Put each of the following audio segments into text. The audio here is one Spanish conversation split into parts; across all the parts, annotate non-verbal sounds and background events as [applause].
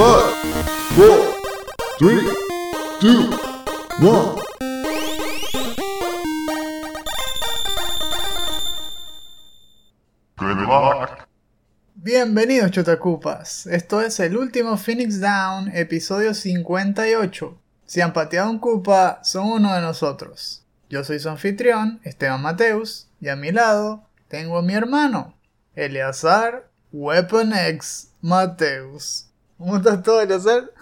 Five, four, three, two, one. Good luck. Bienvenidos Chotacupas, esto es el último Phoenix Down, episodio 58. Si han pateado un Cupa, son uno de nosotros. Yo soy su anfitrión, Esteban Mateus, y a mi lado tengo a mi hermano, Eleazar Weapon X Mateus. ¿Cómo estás todo, Eleazar?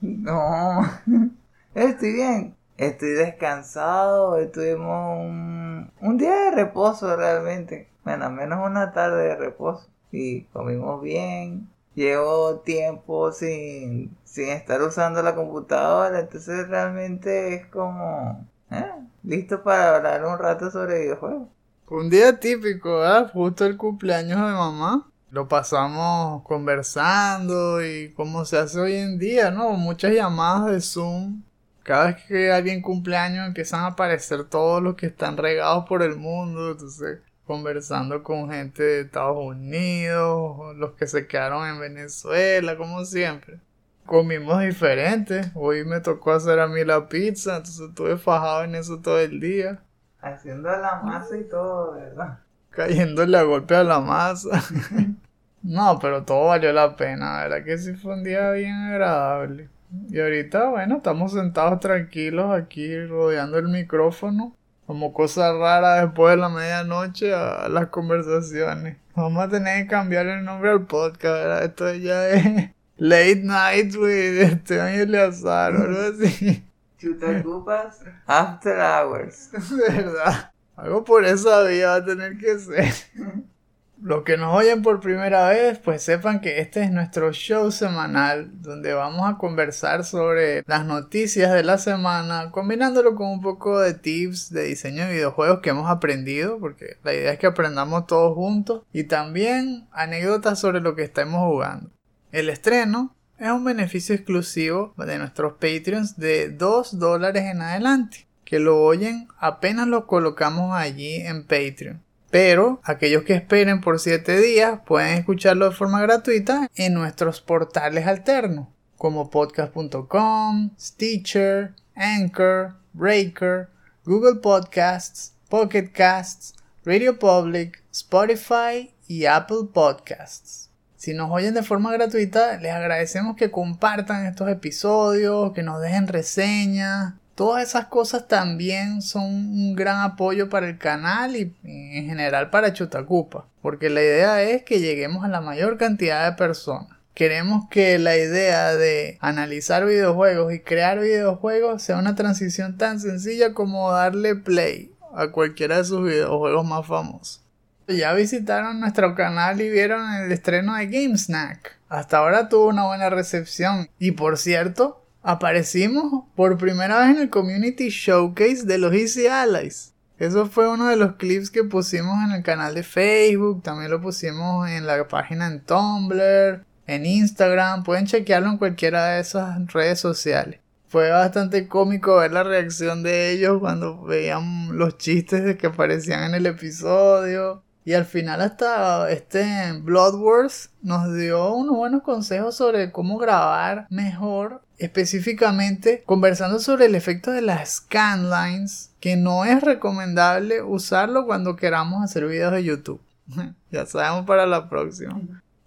No, [laughs] estoy bien. Estoy descansado. Estuvimos un, un día de reposo realmente. Bueno, al menos una tarde de reposo. Y comimos bien. Llevo tiempo sin, sin estar usando la computadora. Entonces realmente es como... eh, listo para hablar un rato sobre videojuegos. Un día típico, ¿verdad? Justo el cumpleaños de mamá. Lo pasamos conversando y como se hace hoy en día, ¿no? Muchas llamadas de Zoom. Cada vez que alguien cumpleaños empiezan a aparecer todos los que están regados por el mundo. Entonces, conversando con gente de Estados Unidos, los que se quedaron en Venezuela, como siempre. Comimos diferente. Hoy me tocó hacer a mí la pizza, entonces estuve fajado en eso todo el día. Haciendo la masa y todo, ¿verdad? cayéndole a golpe a la masa. [laughs] no, pero todo valió la pena, ¿verdad? Que sí fue un día bien agradable. Y ahorita, bueno, estamos sentados tranquilos aquí rodeando el micrófono. Como cosa rara después de la medianoche a las conversaciones. Vamos a tener que cambiar el nombre al podcast, ¿verdad? Esto ya es [laughs] Late Night with Esteban y Eleazar o algo así. Chutacupas After Hours. [laughs] Verdad. Algo por esa vía va a tener que ser. [laughs] Los que nos oyen por primera vez, pues sepan que este es nuestro show semanal donde vamos a conversar sobre las noticias de la semana, combinándolo con un poco de tips de diseño de videojuegos que hemos aprendido, porque la idea es que aprendamos todos juntos, y también anécdotas sobre lo que estamos jugando. El estreno es un beneficio exclusivo de nuestros Patreons de 2 dólares en adelante que lo oyen apenas lo colocamos allí en Patreon. Pero aquellos que esperen por 7 días pueden escucharlo de forma gratuita en nuestros portales alternos, como podcast.com, Stitcher, Anchor, Breaker, Google Podcasts, Pocket Casts, Radio Public, Spotify y Apple Podcasts. Si nos oyen de forma gratuita, les agradecemos que compartan estos episodios, que nos dejen reseñas, Todas esas cosas también son un gran apoyo para el canal y en general para Chutacupa, porque la idea es que lleguemos a la mayor cantidad de personas. Queremos que la idea de analizar videojuegos y crear videojuegos sea una transición tan sencilla como darle play a cualquiera de sus videojuegos más famosos. Ya visitaron nuestro canal y vieron el estreno de GameSnack. Hasta ahora tuvo una buena recepción. Y por cierto, aparecimos por primera vez en el Community Showcase de los Easy Allies. Eso fue uno de los clips que pusimos en el canal de Facebook, también lo pusimos en la página en Tumblr, en Instagram, pueden chequearlo en cualquiera de esas redes sociales. Fue bastante cómico ver la reacción de ellos cuando veían los chistes de que aparecían en el episodio. Y al final hasta este Blood Wars nos dio unos buenos consejos sobre cómo grabar mejor, específicamente conversando sobre el efecto de las scanlines, que no es recomendable usarlo cuando queramos hacer videos de YouTube. [laughs] ya sabemos para la próxima.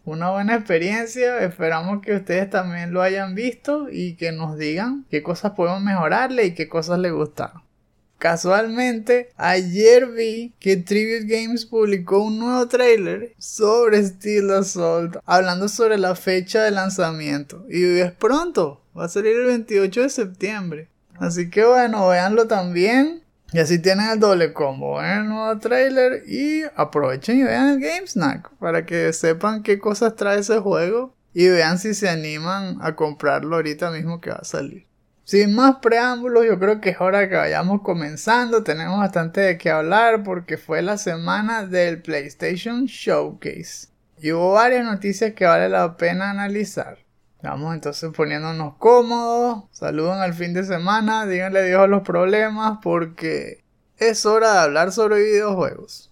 Una buena experiencia, esperamos que ustedes también lo hayan visto y que nos digan qué cosas podemos mejorarle y qué cosas les gustaron. Casualmente, ayer vi que Tribute Games publicó un nuevo trailer sobre Steel Assault, hablando sobre la fecha de lanzamiento. Y es pronto, va a salir el 28 de septiembre. Así que bueno, véanlo también. Y así tienen el doble combo. Vean el nuevo trailer y aprovechen y vean el Game Snack para que sepan qué cosas trae ese juego y vean si se animan a comprarlo ahorita mismo que va a salir. Sin más preámbulos, yo creo que es hora que vayamos comenzando. Tenemos bastante de qué hablar porque fue la semana del PlayStation Showcase. Y hubo varias noticias que vale la pena analizar. Vamos entonces poniéndonos cómodos. Saluden al fin de semana. Díganle Dios a los problemas porque es hora de hablar sobre videojuegos.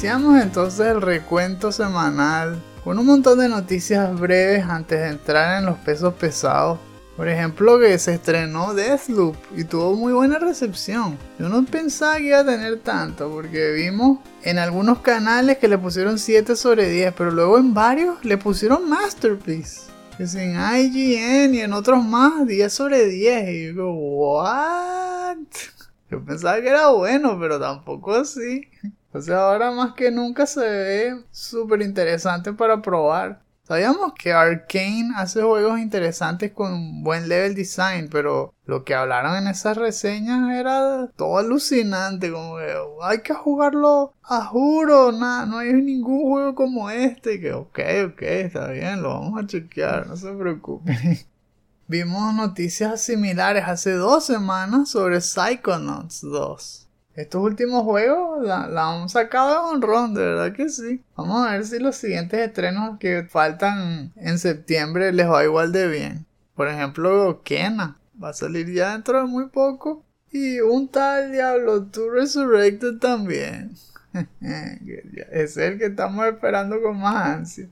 Iniciamos entonces el recuento semanal con un montón de noticias breves antes de entrar en los pesos pesados. Por ejemplo, que se estrenó Deathloop y tuvo muy buena recepción. Yo no pensaba que iba a tener tanto, porque vimos en algunos canales que le pusieron 7 sobre 10, pero luego en varios le pusieron Masterpiece. Que en IGN y en otros más 10 sobre 10. Y yo digo, ¿what? [laughs] Yo pensaba que era bueno, pero tampoco así. O sea, ahora más que nunca se ve súper interesante para probar. Sabíamos que Arkane hace juegos interesantes con buen level design, pero lo que hablaron en esas reseñas era todo alucinante, como que hay que jugarlo a juro, nada, no hay ningún juego como este, que ok, ok, está bien, lo vamos a chequear, no se preocupen. [laughs] Vimos noticias similares hace dos semanas sobre Psychonauts 2. Estos últimos juegos la, han sacado de honrón, de verdad que sí. Vamos a ver si los siguientes estrenos que faltan en septiembre les va igual de bien. Por ejemplo, Kena va a salir ya dentro de muy poco. Y un tal Diablo 2 Resurrected también. [laughs] es el que estamos esperando con más ansia.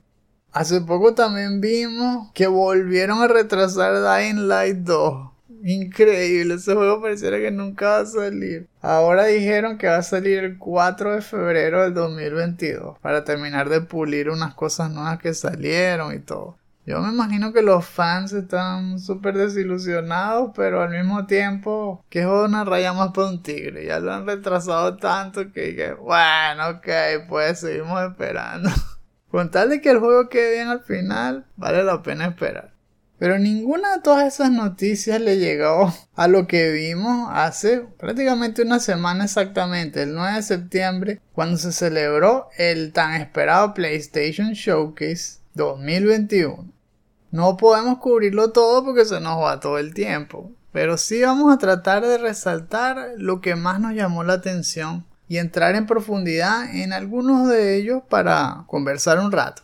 Hace poco también vimos que volvieron a retrasar Dying Light 2. Increíble, ese juego pareciera que nunca va a salir. Ahora dijeron que va a salir el 4 de febrero del 2022 para terminar de pulir unas cosas nuevas que salieron y todo. Yo me imagino que los fans están súper desilusionados, pero al mismo tiempo que es una raya más para un tigre. Ya lo han retrasado tanto que, bueno, ok, pues seguimos esperando. [laughs] Con tal de que el juego quede bien al final, vale la pena esperar. Pero ninguna de todas esas noticias le llegó a lo que vimos hace prácticamente una semana exactamente, el 9 de septiembre, cuando se celebró el tan esperado PlayStation Showcase 2021. No podemos cubrirlo todo porque se nos va todo el tiempo, pero sí vamos a tratar de resaltar lo que más nos llamó la atención y entrar en profundidad en algunos de ellos para conversar un rato.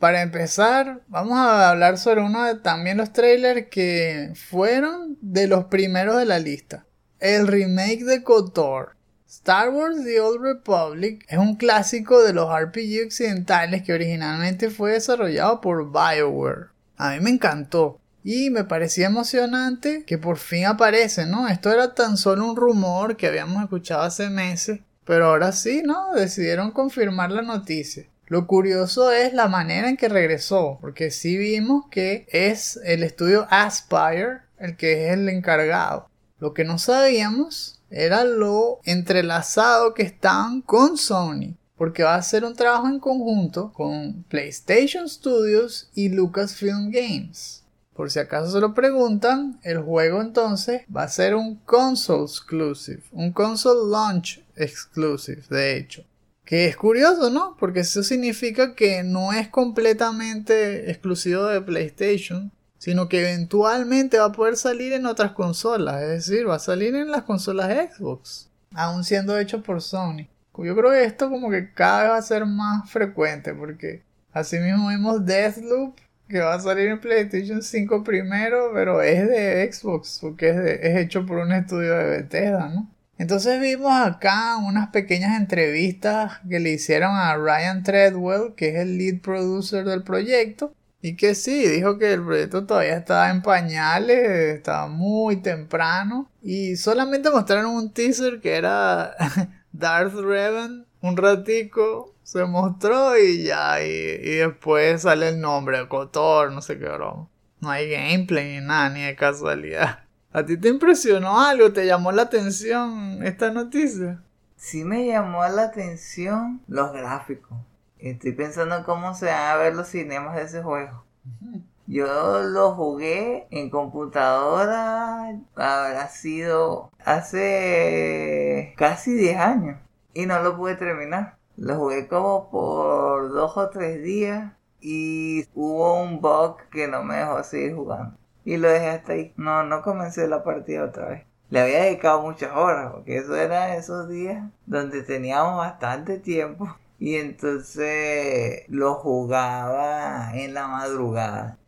Para empezar, vamos a hablar sobre uno de también los trailers que fueron de los primeros de la lista. El remake de KOTOR. Star Wars The Old Republic es un clásico de los RPG occidentales que originalmente fue desarrollado por BioWare. A mí me encantó y me parecía emocionante que por fin aparece, ¿no? Esto era tan solo un rumor que habíamos escuchado hace meses pero ahora sí, ¿no? Decidieron confirmar la noticia. Lo curioso es la manera en que regresó, porque sí vimos que es el estudio Aspire el que es el encargado. Lo que no sabíamos era lo entrelazado que están con Sony, porque va a ser un trabajo en conjunto con PlayStation Studios y Lucasfilm Games. Por si acaso se lo preguntan, el juego entonces va a ser un console exclusive, un console launch exclusive, de hecho. Que es curioso, ¿no? Porque eso significa que no es completamente exclusivo de PlayStation, sino que eventualmente va a poder salir en otras consolas, es decir, va a salir en las consolas Xbox, aún siendo hecho por Sony. Yo creo que esto como que cada vez va a ser más frecuente, porque así mismo vimos Deathloop, que va a salir en PlayStation 5 primero, pero es de Xbox, porque es, es hecho por un estudio de Bethesda, ¿no? Entonces vimos acá unas pequeñas entrevistas que le hicieron a Ryan Treadwell, que es el lead producer del proyecto, y que sí, dijo que el proyecto todavía estaba en pañales, estaba muy temprano, y solamente mostraron un teaser que era [laughs] Darth Revan, un ratico, se mostró y ya, y, después sale el nombre, Kotor, no sé qué broma. No hay gameplay ni nada, ni de casualidad. ¿A ti te impresionó algo? ¿Te llamó la atención esta noticia? Sí me llamó la atención los gráficos. Estoy pensando cómo se van a ver los cinemas de ese juego. Yo lo jugué en computadora, habrá sido hace casi 10 años y no lo pude terminar. Lo jugué como por dos o tres días y hubo un bug que no me dejó seguir jugando y lo dejé hasta ahí. No, no comencé la partida otra vez. Le había dedicado muchas horas, porque eso era esos días donde teníamos bastante tiempo. Y entonces lo jugaba en la madrugada.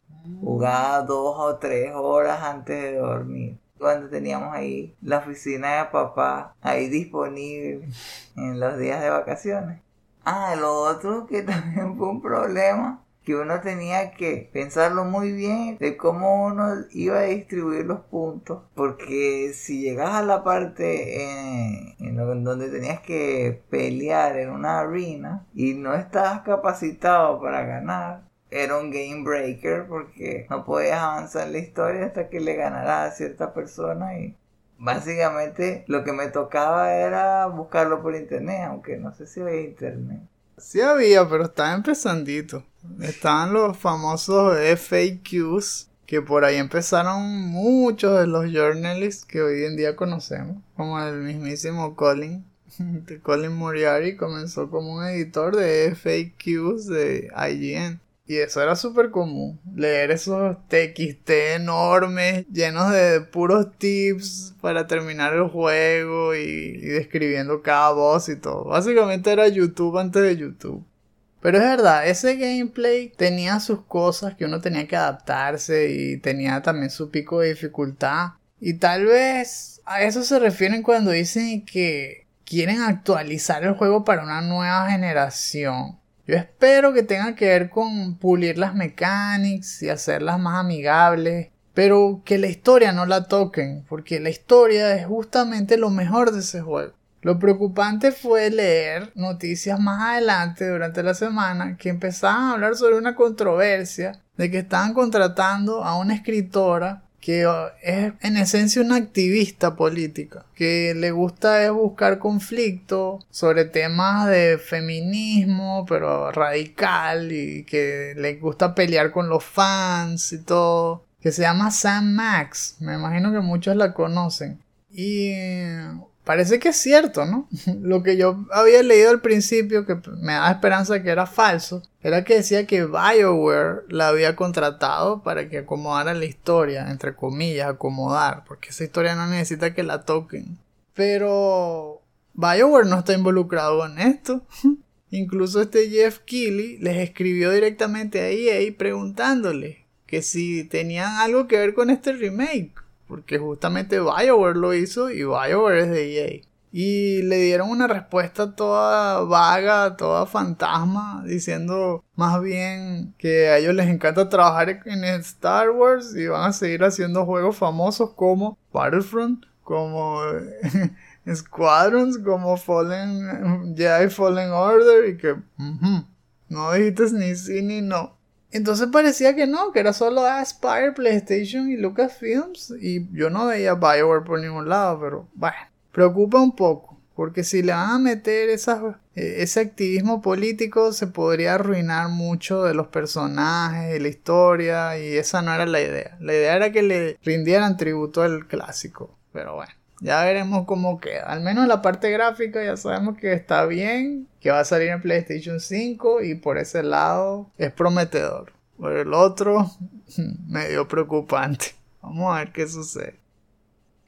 Jugaba dos o tres horas antes de dormir. Cuando teníamos ahí la oficina de papá ahí disponible en los días de vacaciones. Ah, lo otro que [laughs] también fue un problema que uno tenía que pensarlo muy bien de cómo uno iba a distribuir los puntos porque si llegas a la parte en, donde tenías que pelear en una arena y no estabas capacitado para ganar era un game breaker porque no podías avanzar en la historia hasta que le ganaras a cierta persona y básicamente lo que me tocaba era buscarlo por internet aunque no sé si había internet Sí había, pero estaba empezandito. Estaban los famosos FAQs, que por ahí empezaron muchos de los journalists que hoy en día conocemos, como el mismísimo Colin. [laughs] Colin Moriarty comenzó como un editor de FAQs de IGN. Y eso era súper común. Leer esos TXT enormes, llenos de puros tips para terminar el juego y, describiendo cada boss y todo. Básicamente era YouTube antes de YouTube. Pero es verdad, ese gameplay tenía sus cosas que uno tenía que adaptarse y tenía también su pico de dificultad. Y tal vez a eso se refieren cuando dicen que quieren actualizar el juego para una nueva generación. Yo espero que tenga que ver con pulir las mechanics y hacerlas más amigables, pero que la historia no la toquen, porque la historia es justamente lo mejor de ese juego. Lo preocupante fue leer noticias más adelante durante la semana que empezaban a hablar sobre una controversia de que estaban contratando a una escritora que es en esencia una activista política, que le gusta es buscar conflicto sobre temas de feminismo, pero radical, y que le gusta pelear con los fans y todo, que se llama Sam Max, me imagino que muchos la conocen. Y parece que es cierto, ¿no? [laughs] Lo que yo había leído al principio, que me da esperanza que era falso, era que decía que BioWare la había contratado para que acomodara la historia, entre comillas, acomodar, porque esa historia no necesita que la toquen. Pero BioWare no está involucrado en esto. [laughs] Incluso este Jeff Keighley les escribió directamente a EA preguntándole que si tenían algo que ver con este remake porque justamente BioWare lo hizo y BioWare es de EA. Y le dieron una respuesta toda vaga, toda fantasma, diciendo más bien que a ellos les encanta trabajar en Star Wars y van a seguir haciendo juegos famosos como Battlefront, como [laughs] Squadrons, como Fallen, Jedi Fallen Order y que no dijiste ni sí ni no. Entonces parecía que no, que era solo Aspire, PlayStation y Lucasfilms. Y yo no veía Bioware por ningún lado, pero bueno, preocupa un poco. Porque si le van a meter eh, ese activismo político, se podría arruinar mucho de los personajes, de la historia, y esa no era la idea. La idea era que le rindieran tributo al clásico. Pero bueno. Ya veremos cómo queda. Al menos la parte gráfica ya sabemos que está bien, que va a salir en PlayStation 5 y por ese lado es prometedor. Por el otro, [laughs] medio preocupante. Vamos a ver qué sucede.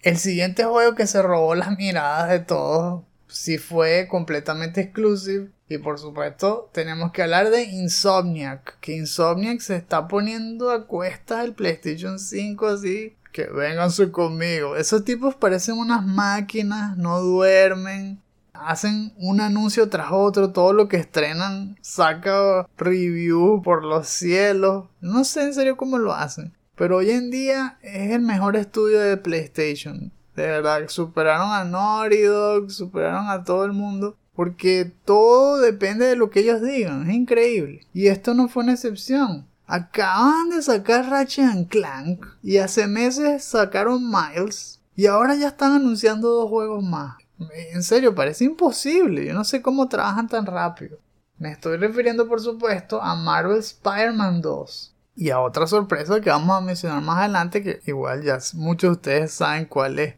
El siguiente juego que se robó las miradas de todos, sí fue completamente exclusive. Y por supuesto, tenemos que hablar de Insomniac. Que Insomniac se está poniendo a cuestas el PlayStation 5 así que vénganse conmigo. Esos tipos parecen unas máquinas, no duermen, hacen un anuncio tras otro, todo lo que estrenan saca review por los cielos. No sé en serio cómo lo hacen. Pero hoy en día es el mejor estudio de PlayStation. De verdad, superaron a Naughty Dog, superaron a todo el mundo. Porque todo depende de lo que ellos digan. Es increíble. Y esto no fue una excepción. Acaban de sacar Ratchet Clank y hace meses sacaron Miles y ahora ya están anunciando dos juegos más. En serio, parece imposible. Yo no sé cómo trabajan tan rápido. Me estoy refiriendo, por supuesto, a Marvel Spider-Man 2. Y a otra sorpresa que vamos a mencionar más adelante, que igual ya muchos de ustedes saben cuál es.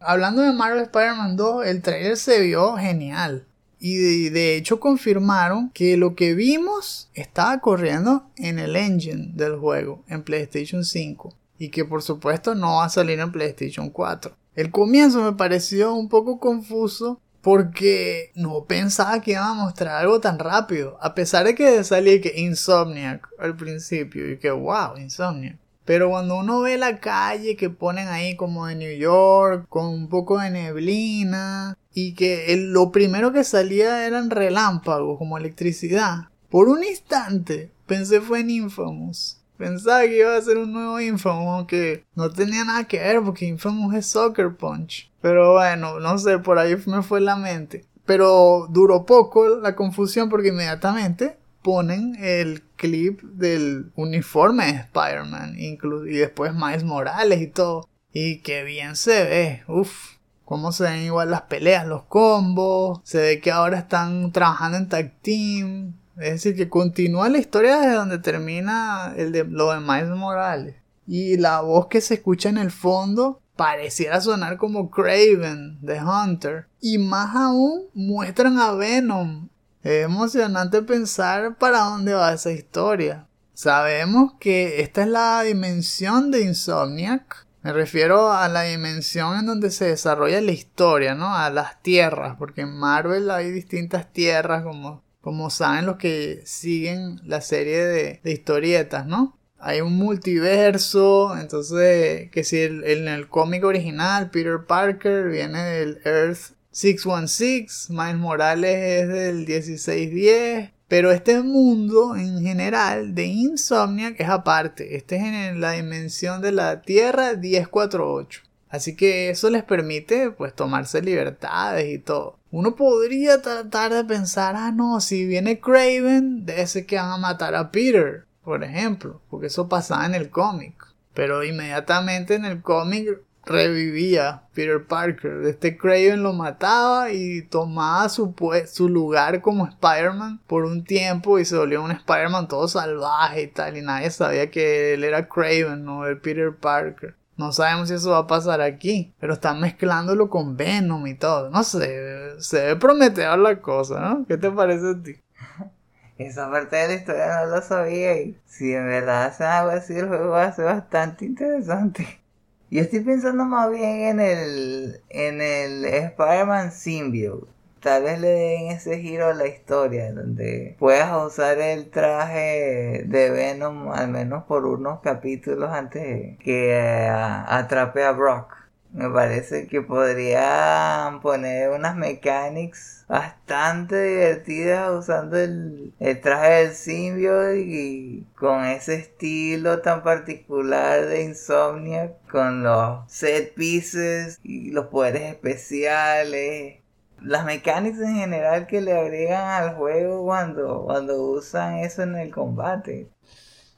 Hablando de Marvel Spider-Man 2, el trailer se vio genial. Y de, hecho confirmaron que lo que vimos estaba corriendo en el engine del juego, en PlayStation 5. Y que por supuesto no va a salir en PlayStation 4. El comienzo me pareció un poco confuso porque no pensaba que iba a mostrar algo tan rápido. A pesar de que salía que Insomniac al principio y que wow, Insomniac. Pero cuando uno ve la calle que ponen ahí como de New York, con un poco de neblina, y que el- lo primero que salía eran relámpagos, como electricidad, por un instante pensé fue en Infamous. Pensaba que iba a ser un nuevo Infamous, aunque no tenía nada que ver porque Infamous es Soccer Punch. Pero bueno, no sé, por ahí me fue la mente. Pero duró poco la confusión porque inmediatamente ponen el clip del uniforme de Spider-Man y después Miles Morales y todo. Y qué bien se ve, uff. Cómo se ven igual las peleas, los combos. Se ve que ahora están trabajando en tag team. Es decir, que continúa la historia desde donde termina el de, lo de Miles Morales. Y la voz que se escucha en el fondo pareciera sonar como Craven de Hunter. Y más aún muestran a Venom. Es emocionante pensar para dónde va esa historia. Sabemos que esta es la dimensión de Insomniac. Me refiero a la dimensión en donde se desarrolla la historia, ¿no? A las tierras, porque en Marvel hay distintas tierras, como, como saben los que siguen la serie de historietas, ¿no? Hay un multiverso, entonces, que si el- en el cómic original Peter Parker viene del Earth 616, Miles Morales es del 1610, pero este mundo en general de Insomniac es aparte, este es en la dimensión de la Tierra 1048. Así que eso les permite pues tomarse libertades y todo. Uno podría tratar de pensar, ah no, si viene Craven, debe ser que van a matar a Peter, por ejemplo, porque eso pasaba en el cómic. Pero inmediatamente en el cómic revivía Peter Parker. Este Craven lo mataba y tomaba su, su lugar como Spider-Man por un tiempo y se volvió un Spider-Man todo salvaje y tal. Y nadie sabía que él era Craven, no el Peter Parker. No sabemos si eso va a pasar aquí, pero están mezclándolo con Venom y todo. No sé, se ve prometedor la cosa, ¿no? ¿Qué te parece a ti? [laughs] Esa parte de la historia no lo sabía y si en verdad hacen algo así el juego va a ser bastante interesante. [laughs] Yo estoy pensando más bien en el en el Spider-Man Symbiote. Tal vez le den ese giro a la historia donde puedas usar el traje de Venom al menos por unos capítulos antes que eh, atrape a Brock. Me parece que podrían poner unas mechanics bastante divertidas usando el, el traje del symbiote y con ese estilo tan particular de Insomnia, con los set pieces y los poderes especiales. Las mechanics en general que le agregan al juego cuando, cuando usan eso en el combate.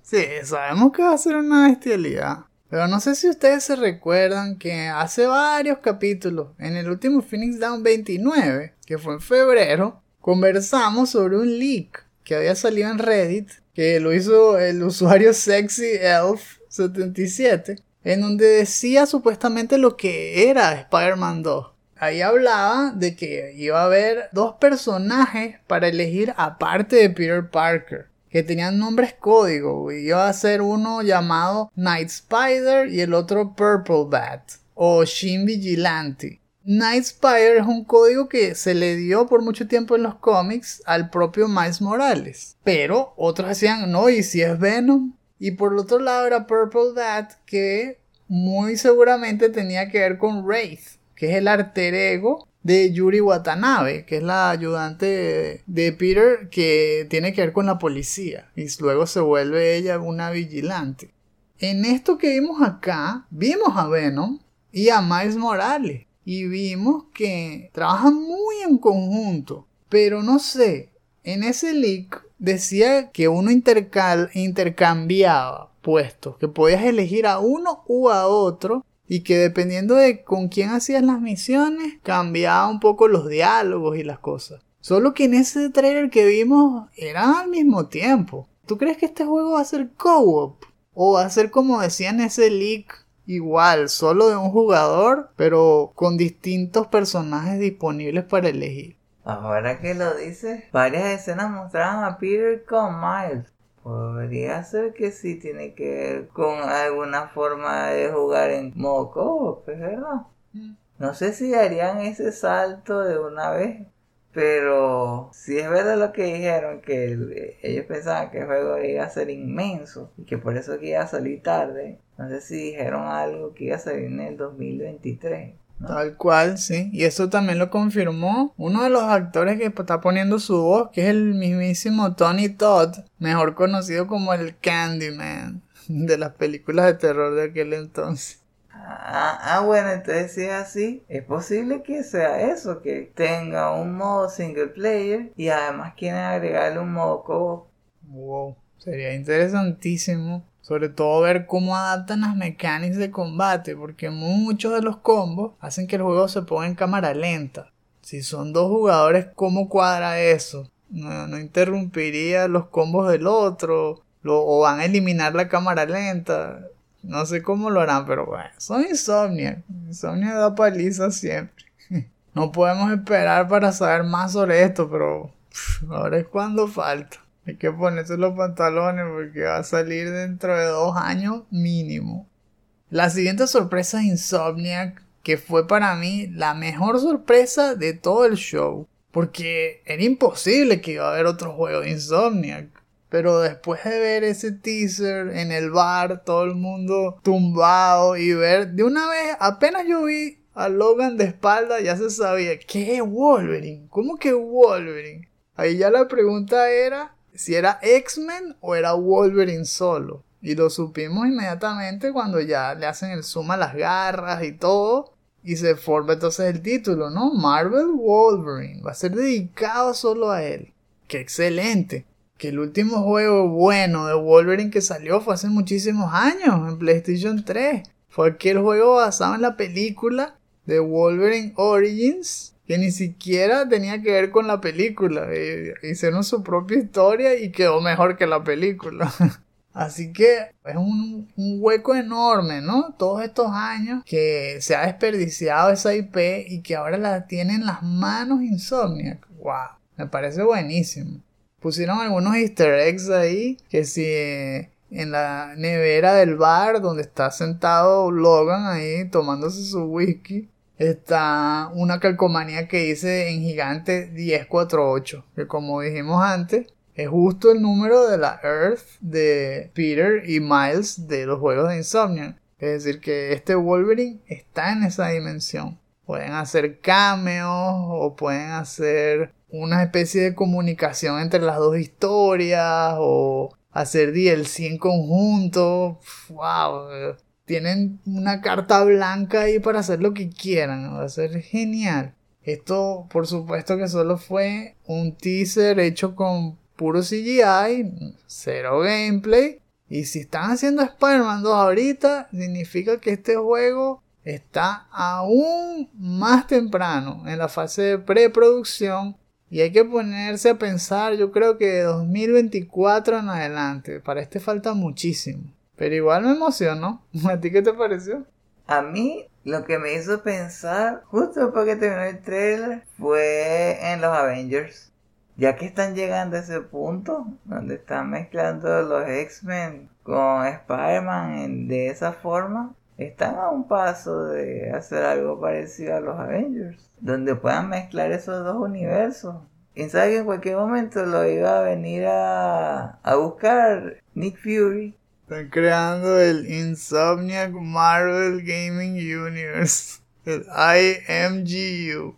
Sí, sabemos que va a ser una bestialidad. Pero no sé si ustedes se recuerdan que hace varios capítulos, en el último Phoenix Down 29, que fue en febrero, conversamos sobre un leak que había salido en Reddit, que lo hizo el usuario Sexy Elf 77, en donde decía supuestamente lo que era Spider-Man 2. Ahí hablaba de que iba a haber dos personajes para elegir aparte de Peter Parker que tenían nombres código. Y iba a ser uno llamado Night Spider y el otro Purple Bat o Shin Vigilante. Night Spider es un código que se le dio por mucho tiempo en los cómics al propio Miles Morales. Pero otros decían, no, y si es Venom. Y por el otro lado era Purple Bat que muy seguramente tenía que ver con Wraith, que es el alter ego de Yuri Watanabe, que es la ayudante de, Peter que tiene que ver con la policía y luego se vuelve ella una vigilante. En esto que vimos acá, vimos a Venom y a Miles Morales y vimos que trabajan muy en conjunto, pero no sé, en ese leak decía que uno intercal intercambiaba puestos, que podías elegir a uno u a otro y que dependiendo de con quién hacías las misiones cambiaba un poco los diálogos y las cosas. Solo que en ese trailer que vimos eran al mismo tiempo. ¿Tú crees que este juego va a ser co-op? ¿O va a ser como decía en ese leak? Igual, solo de un jugador, pero con distintos personajes disponibles para elegir. Ahora que lo dices, varias escenas mostraban a Peter con Miles. Podría ser que sí tiene que ver con alguna forma de jugar en ¿es verdad? No sé si harían ese salto de una vez. Pero si es verdad lo que dijeron, que el- ellos pensaban que el juego iba a ser inmenso y que por eso que iba a salir tarde. No sé si dijeron algo que iba a salir en el 2023. ¿No? Tal cual, sí. Y eso también lo confirmó uno de los actores que está poniendo su voz, que es el mismísimo Tony Todd, mejor conocido como el Candyman [laughs] de las películas de terror de aquel entonces. Ah, ah, bueno, entonces si es así, es posible que sea eso, que tenga un modo single player y además quieren agregarle un modo co Wow, sería interesantísimo. Sobre todo ver cómo adaptan las mecánicas de combate, porque muchos de los combos hacen que el juego se ponga en cámara lenta. Si son dos jugadores, ¿cómo cuadra eso? No, no interrumpiría los combos del otro, o van a eliminar la cámara lenta. No sé cómo lo harán, pero bueno, son Insomnia. Insomnia da paliza siempre. [laughs] No podemos esperar para saber más sobre esto, pero ahora es cuando falta. Hay que ponerse los pantalones porque va a salir dentro de dos años mínimo. La siguiente sorpresa de Insomniac, que fue para mí la mejor sorpresa de todo el show. Porque era imposible que iba a haber otro juego de Insomniac. Pero después de ver ese teaser en el bar, todo el mundo tumbado y ver de una vez, apenas yo vi a Logan de espalda, ya se sabía, ¿qué es Wolverine? ¿Cómo que Wolverine? Ahí ya la pregunta era si era X-Men o era Wolverine solo. Y lo supimos inmediatamente cuando ya le hacen el zoom a las garras y todo. Y se forma entonces el título, ¿no? Marvel Wolverine. Va a ser dedicado solo a él. ¡Qué excelente! Que el último juego bueno de Wolverine que salió fue hace muchísimos años, en PlayStation 3. Fue aquel juego basado en la película de Wolverine Origins, que ni siquiera tenía que ver con la película. Eh, hicieron su propia historia y quedó mejor que la película. [laughs] Así que es un, hueco enorme, ¿no? Todos estos años que se ha desperdiciado esa IP y que ahora la tiene en las manos Insomniac. ¡Wow! Me parece buenísimo. Pusieron algunos easter eggs ahí, que si eh, en la nevera del bar donde está sentado Logan ahí tomándose su whisky, está una calcomanía que dice en gigante 1048, que como dijimos antes, es justo el número de la Earth de Peter y Miles de los juegos de Insomnia. Es decir, que este Wolverine está en esa dimensión. Pueden hacer cameos o pueden hacer una especie de comunicación entre las dos historias o hacer DLC en conjunto. ¡Wow! Tienen una carta blanca ahí para hacer lo que quieran. Va a ser genial. Esto, por supuesto, que solo fue un teaser hecho con puro CGI, cero gameplay. Y si están haciendo Spider-Man 2 ahorita, significa que este juego está aún más temprano en la fase de preproducción. Y hay que ponerse a pensar, yo creo que de 2024 en adelante. Para este falta muchísimo. Pero igual me emocionó. [laughs] ¿A ti qué te pareció? A mí lo que me hizo pensar justo después que terminó el trailer fue en los Avengers. Ya que están llegando a ese punto donde están mezclando los X-Men con Spider-Man de esa forma, están a un paso de hacer algo parecido a los Avengers, donde puedan mezclar esos dos universos. Que en cualquier momento lo iba a venir a, a buscar Nick Fury Están creando el Insomniac Marvel Gaming Universe. El IMGU.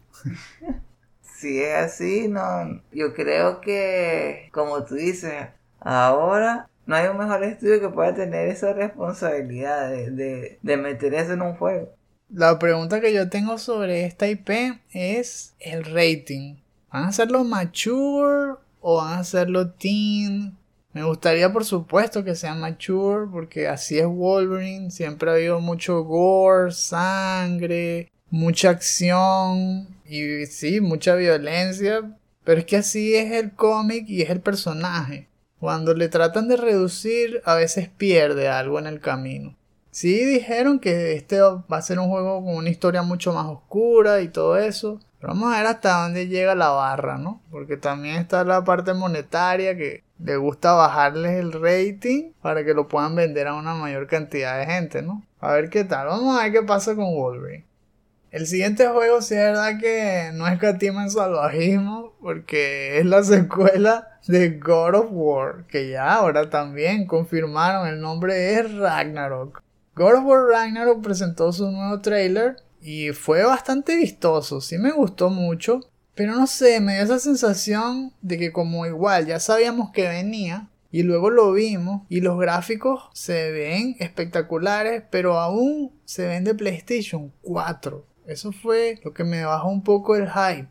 Si [laughs] es así, no, yo creo que, como tú dices, ahora no hay un mejor estudio que pueda tener esa responsabilidad de, de, de meter eso en un juego. La pregunta que yo tengo sobre esta IP es el rating. ¿Van a hacerlo mature o van a hacerlo teen? Me gustaría por supuesto que sea mature porque así es Wolverine. Siempre ha habido mucho gore, sangre, mucha acción y sí, mucha violencia. Pero es que así es el cómic y es el personaje. Cuando le tratan de reducir a veces pierde algo en el camino. Sí dijeron que este va a ser un juego con una historia mucho más oscura y todo eso. Pero vamos a ver hasta dónde llega la barra, ¿no? Porque también está la parte monetaria que le gusta bajarles el rating para que lo puedan vender a una mayor cantidad de gente, ¿no? A ver qué tal. Vamos a ver qué pasa con Wolverine. El siguiente juego sí es verdad que no escatima en salvajismo porque es la secuela de God of War, que ya ahora también confirmaron el nombre es Ragnarok. God of War Ragnarok presentó su nuevo trailer y fue bastante vistoso, sí me gustó mucho, pero no sé, me dio esa sensación de que como igual ya sabíamos que venía, y luego lo vimos y los gráficos se ven espectaculares, pero aún se ven de PlayStation 4. Eso fue lo que me bajó un poco el hype.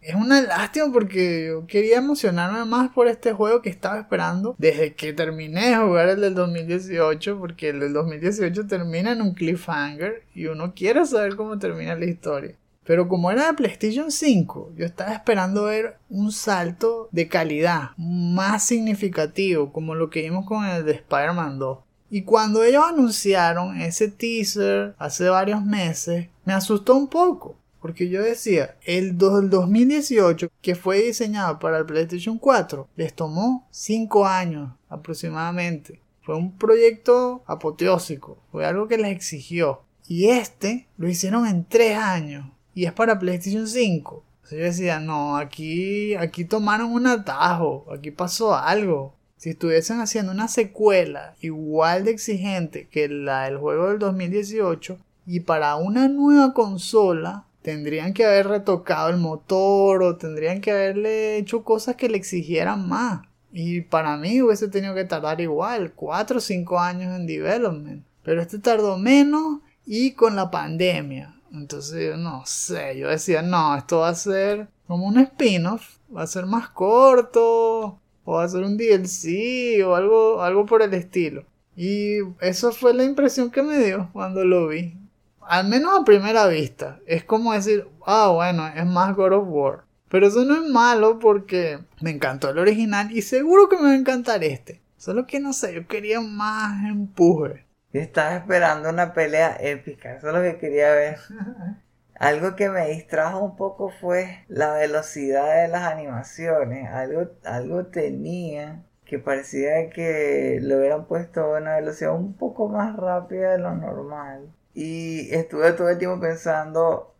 Es una lástima porque yo quería emocionarme más por este juego que estaba esperando desde que terminé de jugar el del 2018, porque el del 2018 termina en un cliffhanger y uno quiere saber cómo termina la historia. Pero como era de PlayStation 5, yo estaba esperando ver un salto de calidad más significativo, como lo que vimos con el de Spider-Man 2. Y cuando ellos anunciaron ese teaser hace varios meses, me asustó un poco. Porque yo decía, el 2018, que fue diseñado para el PlayStation 4, les tomó 5 años aproximadamente. Fue un proyecto apoteósico, fue algo que les exigió. Y este lo hicieron en 3 años y es para PlayStation 5. yo decía, no, aquí, aquí tomaron un atajo, aquí pasó algo. Si estuviesen haciendo una secuela igual de exigente que la del juego del 2018 y para una nueva consola, tendrían que haber retocado el motor o tendrían que haberle hecho cosas que le exigieran más. Y para mí hubiese tenido que tardar igual, 4 o 5 años en development. Pero este tardó menos y con la pandemia. Entonces, no sé, yo decía, no, esto va a ser como un spin-off, va a ser más corto, o va a ser un DLC, o algo, algo por el estilo. Y eso fue la impresión que me dio cuando lo vi. Al menos a primera vista. Es como decir, ah, bueno, es más God of War. Pero eso no es malo porque me encantó el original y seguro que me va a encantar este. Solo que no sé, yo quería más empuje. Yo estaba esperando una pelea épica, eso es lo que quería ver. [laughs] Algo que me distrajo un poco fue la velocidad de las animaciones. Algo, algo tenía que parecía que lo hubieran puesto a una velocidad un poco más rápida de lo normal. Y estuve todo el tiempo pensando,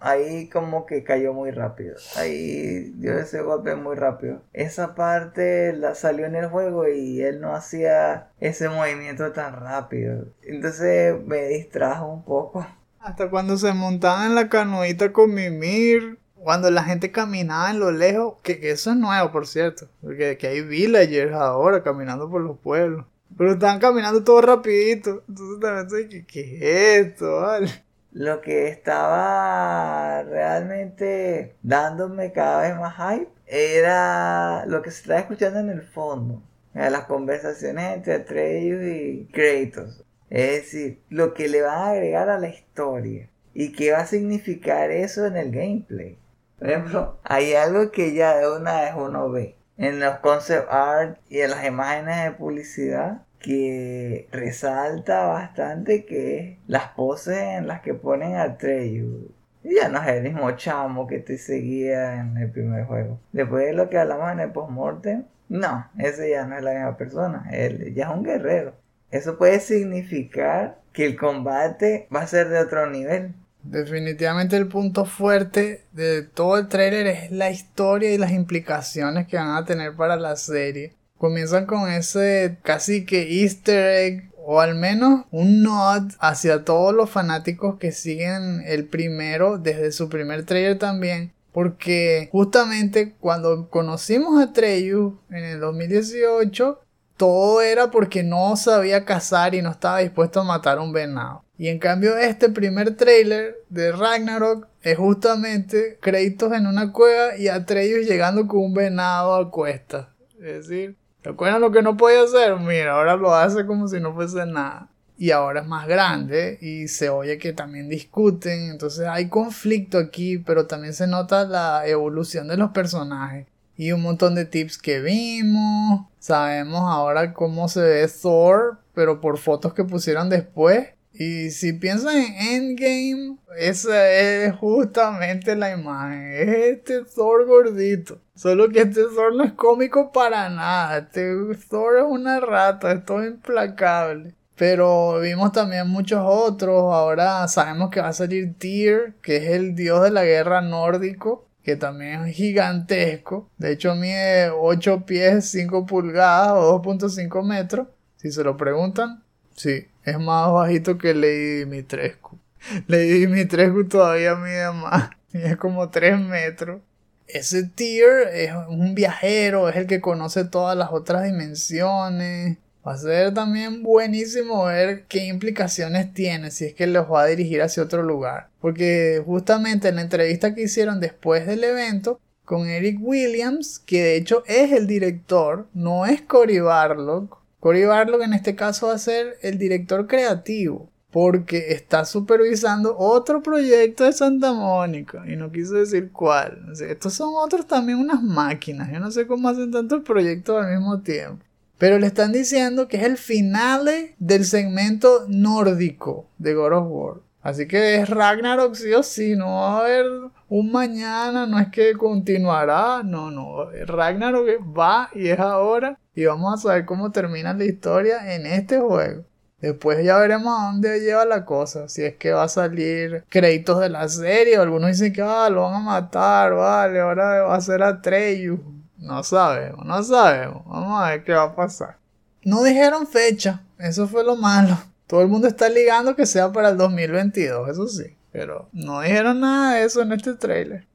ahí como que cayó muy rápido. Ahí dio ese golpe muy rápido. Esa parte la salió en el juego y él no hacía ese movimiento tan rápido. Entonces me distrajo un poco. Hasta cuando se montaban en la canoita con Mimir. Cuando la gente caminaba en lo lejos. Que, eso es nuevo, por cierto. Porque que hay villagers ahora caminando por los pueblos. Pero estaban caminando todo rapidito. Entonces también estoy, ¿qué, qué es esto? Vale? Lo que estaba realmente dándome cada vez más hype era lo que se estaba escuchando en el fondo. Las conversaciones entre Atreus y Kratos. Es decir, lo que le van a agregar a la historia. Y qué va a significar eso en el gameplay. Por ejemplo, hay algo que ya de una vez uno ve. En los concept art y en las imágenes de publicidad que resalta bastante que las poses en las que ponen a Treyu. Ya no es el mismo chamo que te seguía en el primer juego. Después de lo que hablamos en el postmortem, no, ese ya no es la misma persona, él ya es un guerrero. Eso puede significar que el combate va a ser de otro nivel. Definitivamente el punto fuerte de todo el trailer es la historia y las implicaciones que van a tener para la serie comienzan con ese casi que easter egg o al menos un nod hacia todos los fanáticos que siguen el primero desde su primer trailer también. Porque justamente cuando conocimos a Treyu en el 2018, todo era porque no sabía cazar y no estaba dispuesto a matar a un venado. Y en cambio este primer trailer de Ragnarok es justamente créditos en una cueva y Atreus llegando con un venado a cuesta. Es decir, ¿Te acuerdas lo que no podía hacer? Mira, ahora lo hace como si no fuese nada. Y ahora es más grande y se oye que también discuten. Entonces hay conflicto aquí, pero también se nota la evolución de los personajes. Y un montón de tips que vimos. Sabemos ahora cómo se ve Thor, pero por fotos que pusieron después. Y si piensan en Endgame, esa es justamente la imagen. Es este Thor gordito. Solo que este Thor no es cómico para nada. Este Thor es una rata, es todo implacable. Pero vimos también muchos otros. Ahora sabemos que va a salir Tyr, que es el dios de la guerra nórdico, que también es gigantesco. De hecho, mide 8 pies 5 pulgadas o 2.5 metros. Si se lo preguntan, sí, es más bajito que Lady Dimitrescu. [laughs] Lady Dimitrescu todavía mide más, [laughs] es como 3 metros. Ese Tyr es un viajero, es el que conoce todas las otras dimensiones. Va a ser también buenísimo ver qué implicaciones tiene si es que los va a dirigir hacia otro lugar. Porque justamente en la entrevista que hicieron después del evento con Eric Williams, que de hecho es el director, no es Cory Barlock. Cory Barlock en este caso va a ser el director creativo. Porque está supervisando otro proyecto de Santa Mónica. Y no quiso decir cuál. estos son otros también unas máquinas. Yo no sé cómo hacen tantos proyectos al mismo tiempo. Pero le están diciendo que es el finale del segmento nórdico de God of War. Así que es Ragnarok sí o sí, no va a haber un mañana, no es que continuará, no, no, Ragnarok va y es ahora y vamos a saber cómo termina la historia en este juego. Después ya veremos a dónde lleva la cosa. Si es que va a salir créditos de la serie. Algunos dicen que ah, lo van a matar. Vale, ahora va a ser Atreyu. No sabemos, no sabemos. Vamos a ver qué va a pasar. No dijeron fecha, eso fue lo malo. Todo el mundo está ligando que sea para el 2022, eso sí. Pero no dijeron nada de eso en este trailer.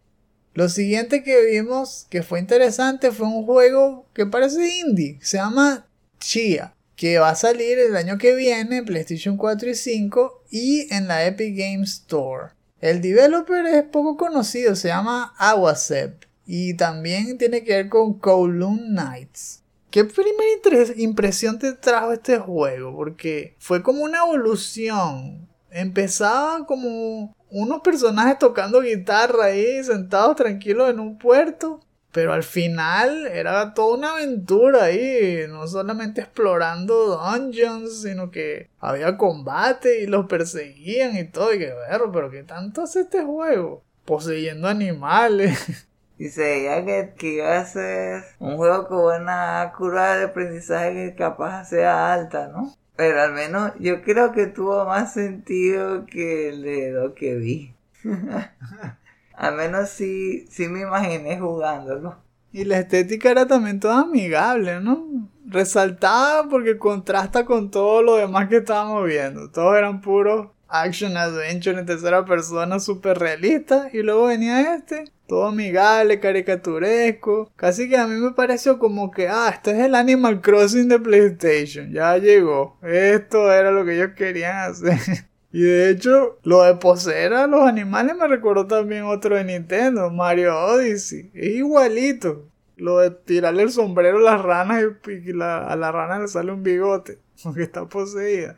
Lo siguiente que vimos que fue interesante fue un juego que parece indie. Se llama Chia. Que va a salir el año que viene en PlayStation 4 y 5 y en la Epic Games Store. El developer es poco conocido, se llama Awasep. Y también tiene que ver con Kowloon Knights. ¿Qué primera impresión te trajo este juego? Porque fue como una evolución. Empezaba como unos personajes tocando guitarra ahí, sentados tranquilos en un puerto. Pero al final era toda una aventura ahí, no solamente explorando dungeons, sino que había combate y los perseguían y todo. Y que ver, pero ¿qué tanto hace este juego? Poseyendo animales. [laughs] Y se veía que, que, iba a ser un juego con una curva de aprendizaje que capaz sea alta, ¿no? Pero al menos yo creo que tuvo más sentido que el de lo que vi. [laughs] al menos sí, sí me imaginé jugándolo. Y la estética era también toda amigable, ¿no? Resaltada porque contrasta con todo lo demás que estábamos viendo. Todos eran puros action adventure en tercera persona super realista. Y luego venía este todo amigable, caricaturesco. Casi que a mí me pareció como que, ah, este es el Animal Crossing de PlayStation. Ya llegó. Esto era lo que ellos querían hacer. [laughs] Y de hecho, lo de poseer a los animales me recordó también otro de Nintendo, Mario Odyssey. Es igualito. Lo de tirarle el sombrero a las ranas y, a la rana le sale un bigote. [laughs] Porque está poseída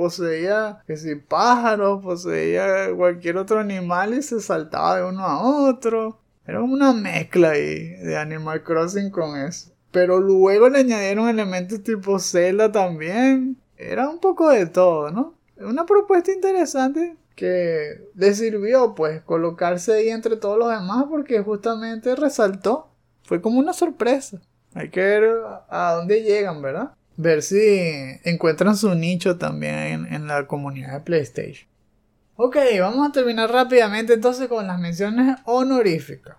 poseía que si pájaros, poseía cualquier otro animal y se saltaba de uno a otro. Era una mezcla ahí de Animal Crossing con eso. Pero luego le añadieron elementos tipo Zelda también. Era un poco de todo, ¿no? Una propuesta interesante que le sirvió pues colocarse ahí entre todos los demás porque justamente resaltó. Fue como una sorpresa. Hay que ver a dónde llegan, ¿verdad? ver si encuentran su nicho también en, la comunidad de PlayStation. Ok, vamos a terminar rápidamente entonces con las menciones honoríficas.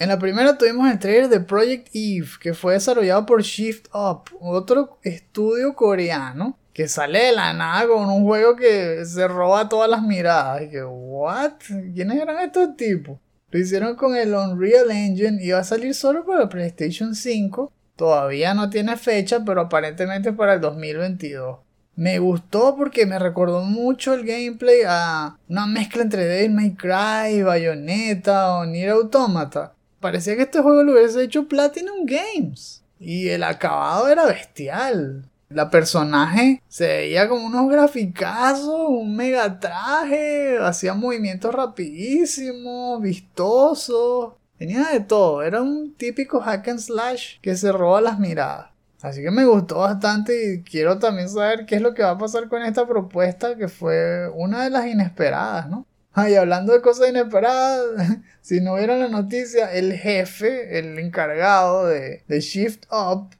En la primera tuvimos el trailer de Project Eve, que fue desarrollado por Shift Up, otro estudio coreano que sale de la nada con un juego que se roba todas las miradas. Y. ¿Quiénes eran estos tipos? Lo hicieron con el Unreal Engine y va a salir solo para PlayStation 5 Todavía no tiene fecha, pero aparentemente para el 2022. Me gustó porque me recordó mucho el gameplay a una mezcla entre Devil May Cry, Bayonetta o Nier Automata. Parecía que este juego lo hubiese hecho Platinum Games. Y el acabado era bestial. La personaje se veía como unos graficazos, un mega traje, hacía movimientos rapidísimos, vistosos. Tenía de todo, era un típico hack and slash que se roba las miradas. Así que me gustó bastante y quiero también saber qué es lo que va a pasar con esta propuesta que fue una de las inesperadas, ¿no? Y hablando de cosas inesperadas, [laughs] si no vieron la noticia, el jefe, el encargado de, de Shift Up,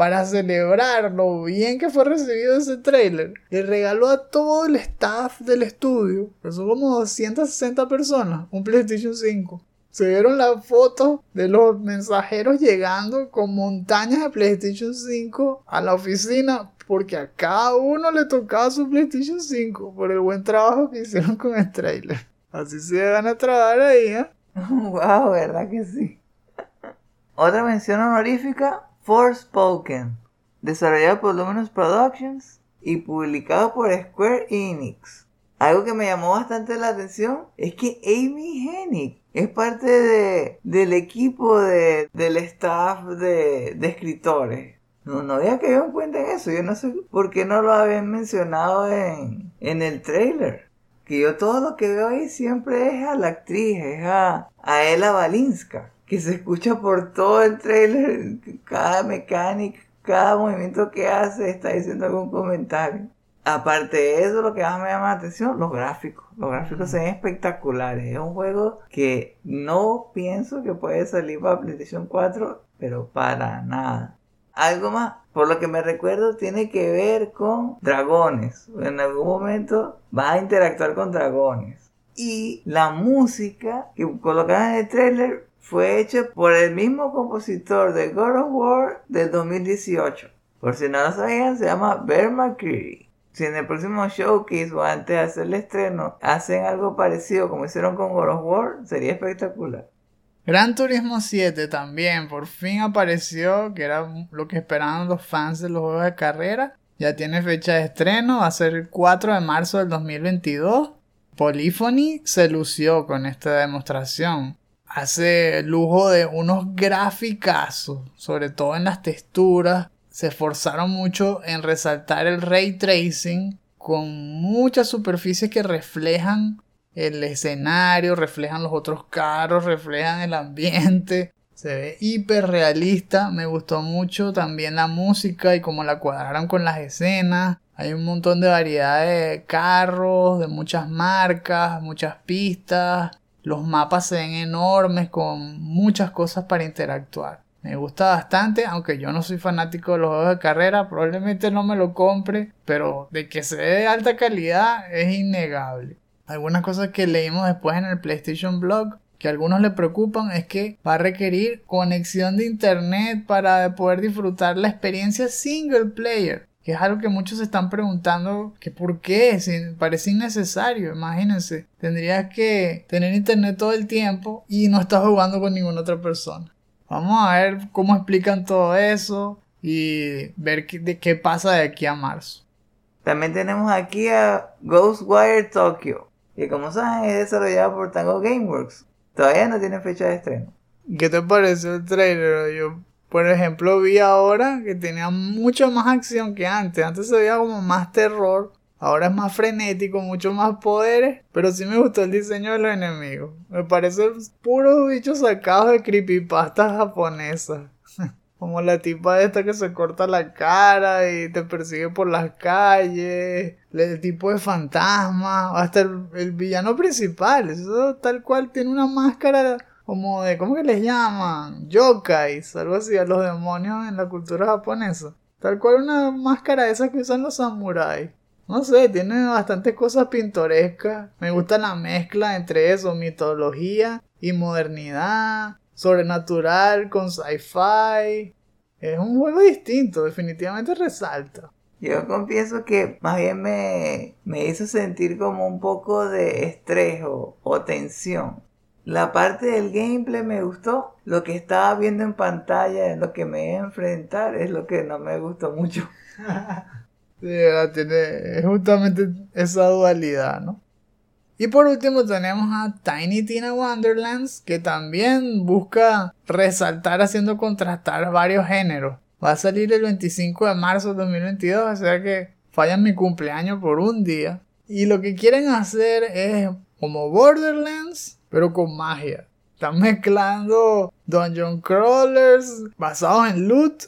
para celebrar lo bien que fue recibido ese trailer, le regaló a todo el staff del estudio, que son como 260 personas, un PlayStation 5. Se vieron las fotos de los mensajeros llegando con montañas de PlayStation 5 a la oficina porque a cada uno le tocaba su PlayStation 5 por el buen trabajo que hicieron con el trailer. Así se van a trabajar ahí, ¿eh? [laughs] wow, ¿verdad que sí? [laughs] Otra mención honorífica Forspoken, desarrollado por Luminous Productions y publicado por Square Enix. Algo que me llamó bastante la atención es que Amy Hennig es parte de, del equipo de, del staff de, de escritores. No, no había caído en cuenta en eso. Yo no sé por qué no lo habían mencionado en, en el trailer. Que yo todo lo que veo ahí siempre es a la actriz, es a, a Ella Balinska que se escucha por todo el trailer, cada mecánica, cada movimiento que hace está diciendo algún comentario. Aparte de eso, lo que más me llama la atención, los gráficos. Los gráficos se ven espectaculares. Es un juego que no pienso que puede salir para PlayStation 4, pero para nada. Algo más, por lo que me recuerdo, tiene que ver con dragones. En algún momento va a interactuar con dragones. Y la música que colocaron en el trailer fue hecho por el mismo compositor de God of War del 2018. Por si no lo sabían, se llama Bear McCreary. Si en el próximo showcase o antes de hacer el estreno hacen algo parecido como hicieron con God of War, sería espectacular. Gran Turismo 7 también por fin apareció, que era lo que esperaban los fans de los juegos de carrera. Ya tiene fecha de estreno, va a ser el 4 de marzo del 2022. Polyphony se lució con esta demostración hace lujo de unos graficazos, sobre todo en las texturas. Se esforzaron mucho en resaltar el ray tracing con muchas superficies que reflejan el escenario, reflejan los otros carros, reflejan el ambiente. [laughs] Se ve hiper realista. Me gustó mucho también la música y cómo la cuadraron con las escenas. Hay un montón de variedad de carros, de muchas marcas, muchas pistas. Los mapas se ven enormes con muchas cosas para interactuar. Me gusta bastante, aunque yo no soy fanático de los juegos de carrera, probablemente no me lo compre, pero de que se ve de alta calidad es innegable. Algunas cosas que leímos después en el PlayStation Blog que a algunos le preocupan es que va a requerir conexión de internet para poder disfrutar la experiencia single player que es algo que muchos se están preguntando que por qué, parece innecesario, imagínense, tendrías que tener internet todo el tiempo y no estás jugando con ninguna otra persona. Vamos a ver cómo explican todo eso y ver de qué pasa de aquí a marzo. También tenemos aquí a Ghostwire Tokyo, que como saben es desarrollado por Tango Gameworks. Todavía no tiene fecha de estreno. ¿Qué te pareció el trailer? Yo por ejemplo, vi ahora que tenía mucha más acción que antes. Antes se veía como más terror. Ahora es más frenético, mucho más poderes. Pero sí me gustó el diseño de los enemigos. Me parece puros bichos sacados de creepypastas japonesas. Como la tipa esta que se corta la cara y te persigue por las calles. El tipo de fantasma. Hasta el, el villano principal. Eso tal cual tiene una máscara como de, ¿cómo que les llaman? Yokais, algo así, a los demonios en la cultura japonesa. Tal cual una máscara de esas que usan los samuráis. No sé, tiene bastantes cosas pintorescas. Me gusta la mezcla entre eso, mitología y modernidad, sobrenatural con sci-fi. Es un juego distinto, definitivamente resalta. Yo confieso que más bien me, me hizo sentir como un poco de estrés o tensión. La parte del gameplay me gustó. Lo que estaba viendo en pantalla, lo que me iba a enfrentar, es lo que no me gustó mucho. [laughs] sí, tiene justamente esa dualidad, ¿no? Y por último tenemos a Tiny Tina Wonderlands, que también busca resaltar haciendo contrastar varios géneros. Va a salir el 25 de marzo de 2022, o sea que fallan mi cumpleaños por un día. Y lo que quieren hacer es como Borderlands, pero con magia. Están mezclando dungeon crawlers basados en loot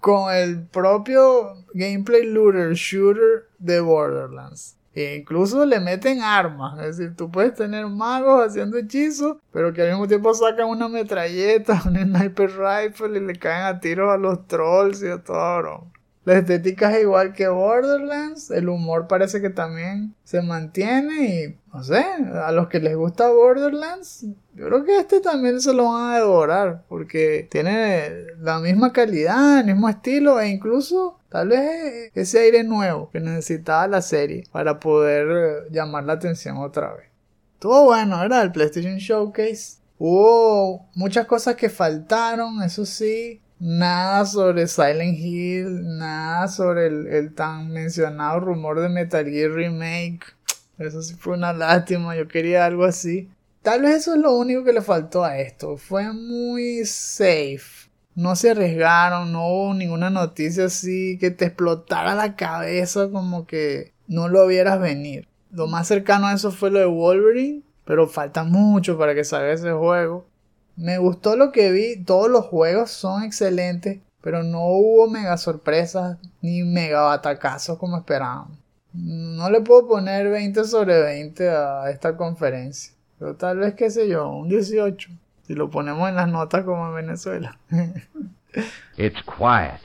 con el propio gameplay looter shooter de Borderlands. E incluso le meten armas. Es decir, tú puedes tener magos haciendo hechizos, pero que al mismo tiempo sacan una metralleta, [laughs] un sniper rifle y le caen a tiros a los trolls y a todo. La estética es igual que Borderlands, el humor parece que también se mantiene y no sé, a los que les gusta Borderlands, yo creo que este también se lo van a devorar porque tiene la misma calidad, el mismo estilo e incluso tal vez ese aire nuevo que necesitaba la serie para poder llamar la atención otra vez. Todo bueno, era el PlayStation Showcase. Hubo muchas cosas que faltaron, eso sí, Nada sobre Silent Hill, nada sobre el, tan mencionado rumor de Metal Gear Remake. Eso sí fue una lástima, yo quería algo así. Tal vez eso es lo único que le faltó a esto. Fue muy safe. No se arriesgaron, no hubo ninguna noticia así que te explotara la cabeza como que no lo vieras venir. Lo más cercano a eso fue lo de Wolverine, pero falta mucho para que salga ese juego. Me gustó lo que vi, todos los juegos son excelentes, pero no hubo mega sorpresas ni mega batacazos como esperábamos. No le puedo poner 20 sobre 20 a esta conferencia, pero tal vez, qué sé yo, un 18, si lo ponemos en las notas como en Venezuela. [laughs] It's quiet,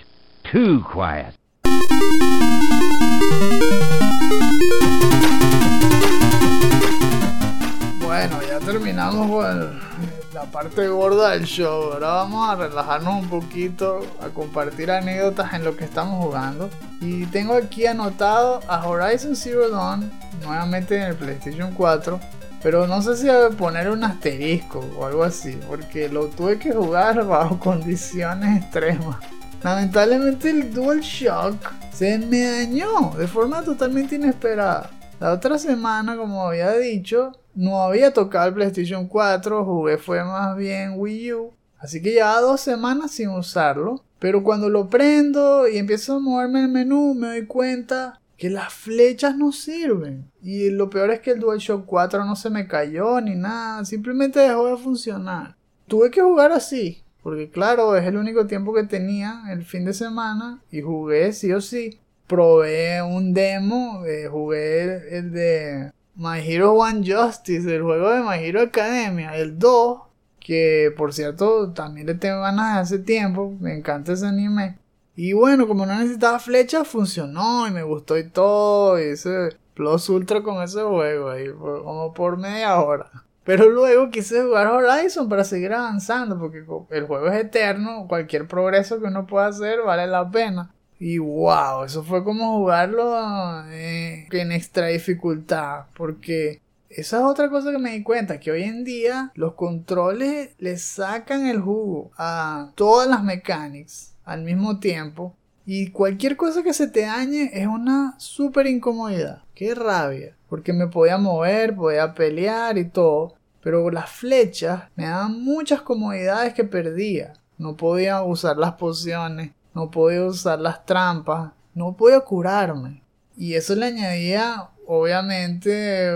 too quiet. Bueno, ya terminamos con la parte gorda del show. Ahora vamos a relajarnos un poquito, a compartir anécdotas en lo que estamos jugando. Y tengo aquí anotado a Horizon Zero Dawn, nuevamente en el PlayStation 4. Pero no sé si poner un asterisco o algo así, porque lo tuve que jugar bajo [laughs] condiciones extremas. Lamentablemente el DualShock se me dañó de forma totalmente inesperada. La otra semana, como había dicho, no había tocado el PlayStation 4, jugué fue más bien Wii U. Así que llevaba dos semanas sin usarlo. Pero cuando lo prendo y empiezo a moverme el menú, me doy cuenta que las flechas no sirven. Y lo peor es que el DualShock 4 no se me cayó ni nada, simplemente dejó de funcionar. Tuve que jugar así, porque claro, es el único tiempo que tenía el fin de semana y jugué sí o sí. Probé un demo, eh, jugué el de My Hero One Justice, el juego de My Hero Academia, el 2, que por cierto también le tengo ganas de hace tiempo, me encanta ese anime. Y bueno, como no necesitaba flechas, funcionó y me gustó y todo, y ese Plus Ultra con ese juego ahí, como por media hora. Pero luego quise jugar Horizon para seguir avanzando, porque el juego es eterno, cualquier progreso que uno pueda hacer vale la pena. Y wow, eso fue como jugarlo eh, en extra dificultad. Porque esa es otra cosa que me di cuenta, que hoy en día los controles le sacan el jugo a todas las mechanics al mismo tiempo. Y cualquier cosa que se te dañe es una super incomodidad. Qué rabia. Porque me podía mover, podía pelear y todo. Pero las flechas me daban muchas comodidades que perdía. No podía usar las pociones no podía usar las trampas, no podía curarme. Y eso le añadía, obviamente,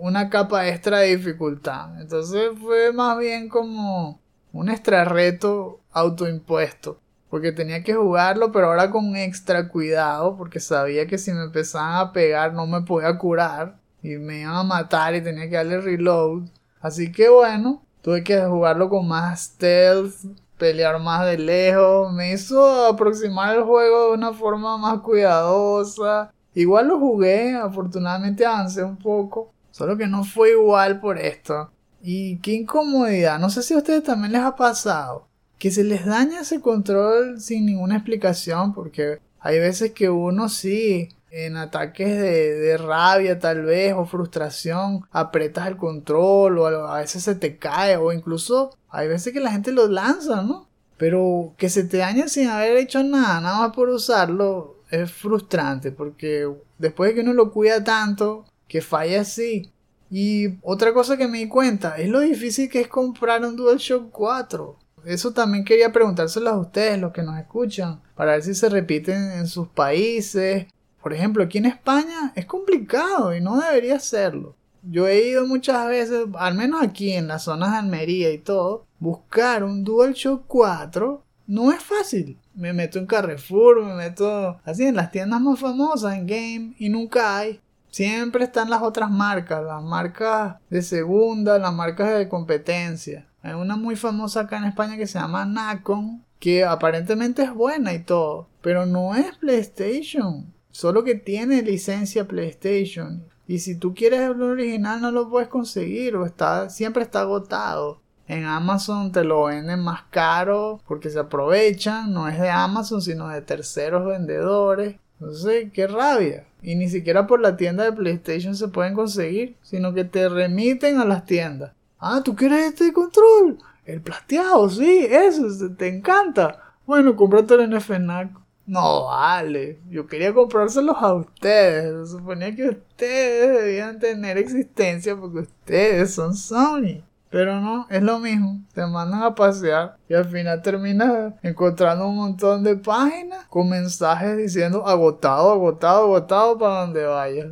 una capa extra de dificultad. Entonces fue más bien como un extra reto autoimpuesto. Porque tenía que jugarlo, pero ahora con extra cuidado, porque sabía que si me empezaban a pegar no me podía curar. Y me iban a matar y tenía que darle reload. Así que bueno, tuve que jugarlo con más stealth, pelear más de lejos, me hizo aproximar el juego de una forma más cuidadosa. Igual lo jugué, afortunadamente avancé un poco, solo que no fue igual por esto. Y qué incomodidad, no sé si a ustedes también les ha pasado, que se les daña ese control sin ninguna explicación, porque hay veces que uno sí, en ataques de, de, rabia tal vez o frustración apretas el control o a veces se te cae o incluso hay veces que la gente lo lanza, ¿no? Pero que se te dañe sin haber hecho nada, nada más por usarlo, es frustrante porque después de que uno lo cuida tanto, que falla así. Y otra cosa que me di cuenta es lo difícil que es comprar un DualShock 4. Eso también quería preguntárselo a ustedes, los que nos escuchan, para ver si se repiten en sus países por ejemplo, aquí en España es complicado y no debería serlo. Yo he ido muchas veces, al menos aquí en las zonas de Almería y todo, buscar un DualShock 4 no es fácil. Me meto en Carrefour, me meto así en las tiendas más famosas, en Game, y nunca hay. siempre están las otras marcas, las marcas de segunda, las marcas de competencia. Hay una muy famosa acá en España que se llama Nacon, que aparentemente es buena y todo, pero no es PlayStation, solo que tiene licencia PlayStation. Y si tú quieres el original no lo puedes conseguir o está siempre está agotado. En Amazon te lo venden más caro porque se aprovechan, no es de Amazon sino de terceros vendedores. Entonces, qué rabia. Y ni siquiera por la tienda de PlayStation se pueden conseguir, sino que te remiten a las tiendas. Ah, ¿tú quieres este control? El plateado, sí, eso, te encanta. Bueno, cómpratelo en FNAC. No vale, yo quería comprárselos a ustedes. Suponía que ustedes debían tener existencia porque ustedes son Sony. Pero no, es lo mismo. Te mandan a pasear y al final terminas encontrando un montón de páginas con mensajes diciendo agotado, agotado, agotado para donde vayas.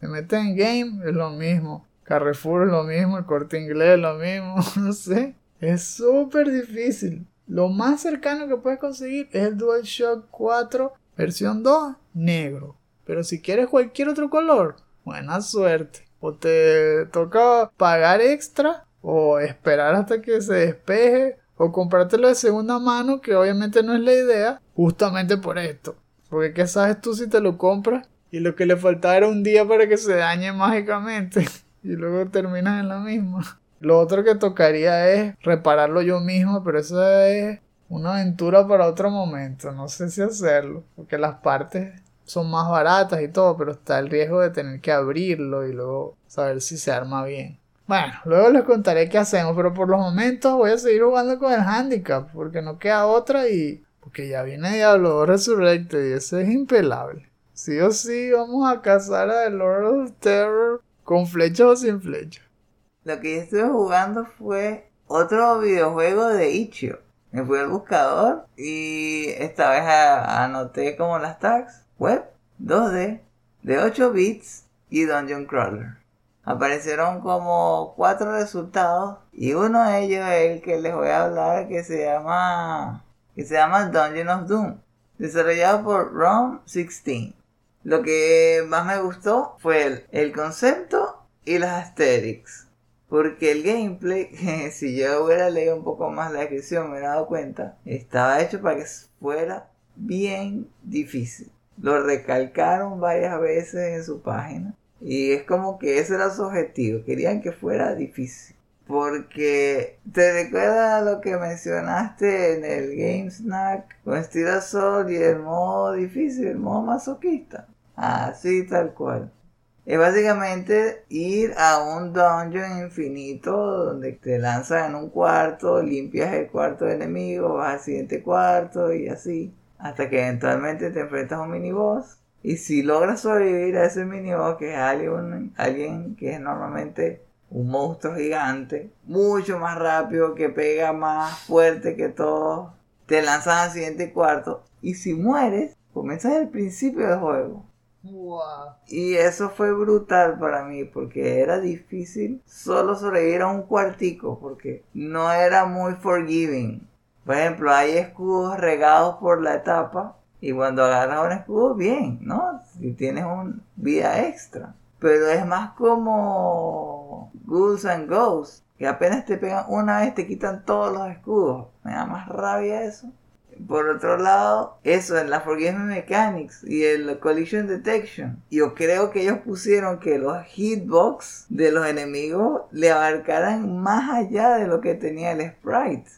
Te metes en game, es lo mismo. Carrefour es lo mismo, el corte inglés es lo mismo, [laughs] no sé. Es súper difícil. Lo más cercano que puedes conseguir es el DualShock 4 versión 2 negro. Pero si quieres cualquier otro color, buena suerte. O te toca pagar extra o esperar hasta que se despeje o comprártelo de segunda mano que obviamente no es la idea justamente por esto porque qué sabes tú si te lo compras y lo que le faltaba era un día para que se dañe mágicamente [laughs] y luego terminas en la misma lo otro que tocaría es repararlo yo mismo pero eso es una aventura para otro momento no sé si hacerlo porque las partes son más baratas y todo pero está el riesgo de tener que abrirlo y luego saber si se arma bien bueno, luego les contaré qué hacemos, pero por los momentos voy a seguir jugando con el handicap, porque no queda otra y porque ya viene Diablo 2 Resurrected y eso es impelable. Sí o sí vamos a cazar a The Lord of Terror con flechas o sin flechas. Lo que yo estuve jugando fue otro videojuego de Ichio. Me fui al buscador y esta vez anoté como las tags web 2D de 8 bits y Dungeon Crawler. Aparecieron como cuatro resultados y uno de ellos es el que les voy a hablar que se llama que se llama Dungeon of Doom desarrollado por ROM 16 lo que más me gustó fue el, el concepto y las aesthetics porque el gameplay, [laughs] si yo hubiera leído un poco más la descripción, me hubiera dado cuenta, estaba hecho para que fuera bien difícil. Lo recalcaron varias veces en su página. Y es como que ese era su objetivo, querían que fuera difícil. Porque te recuerda lo que mencionaste en el Game Snack con Steel Sol y el modo difícil, el modo masoquista. Así tal cual. Es básicamente ir a un dungeon infinito donde te lanzas en un cuarto, limpias el cuarto de enemigo, vas al siguiente cuarto y así. Hasta que eventualmente te enfrentas a un miniboss y si logras sobrevivir a ese miniboss, que es alguien, alguien que es normalmente un monstruo gigante, mucho más rápido, que pega más fuerte que todos, te lanzas al siguiente cuarto. Y si mueres, comienzas el principio del juego. Y eso fue brutal para mí porque era difícil solo sobrevivir a un cuartico porque no era muy forgiving. Por ejemplo, hay escudos regados por la etapa y cuando agarras un escudo, bien, ¿no? Si tienes un vida extra. Pero es más como Ghouls and Ghosts, que apenas te pegan una vez te quitan todos los escudos. Me da más rabia eso. Por otro lado, eso en la Forgive Mechanics y el Collision Detection. Yo creo que ellos pusieron que los hitbox de los enemigos le abarcaran más allá de lo que tenía el sprite.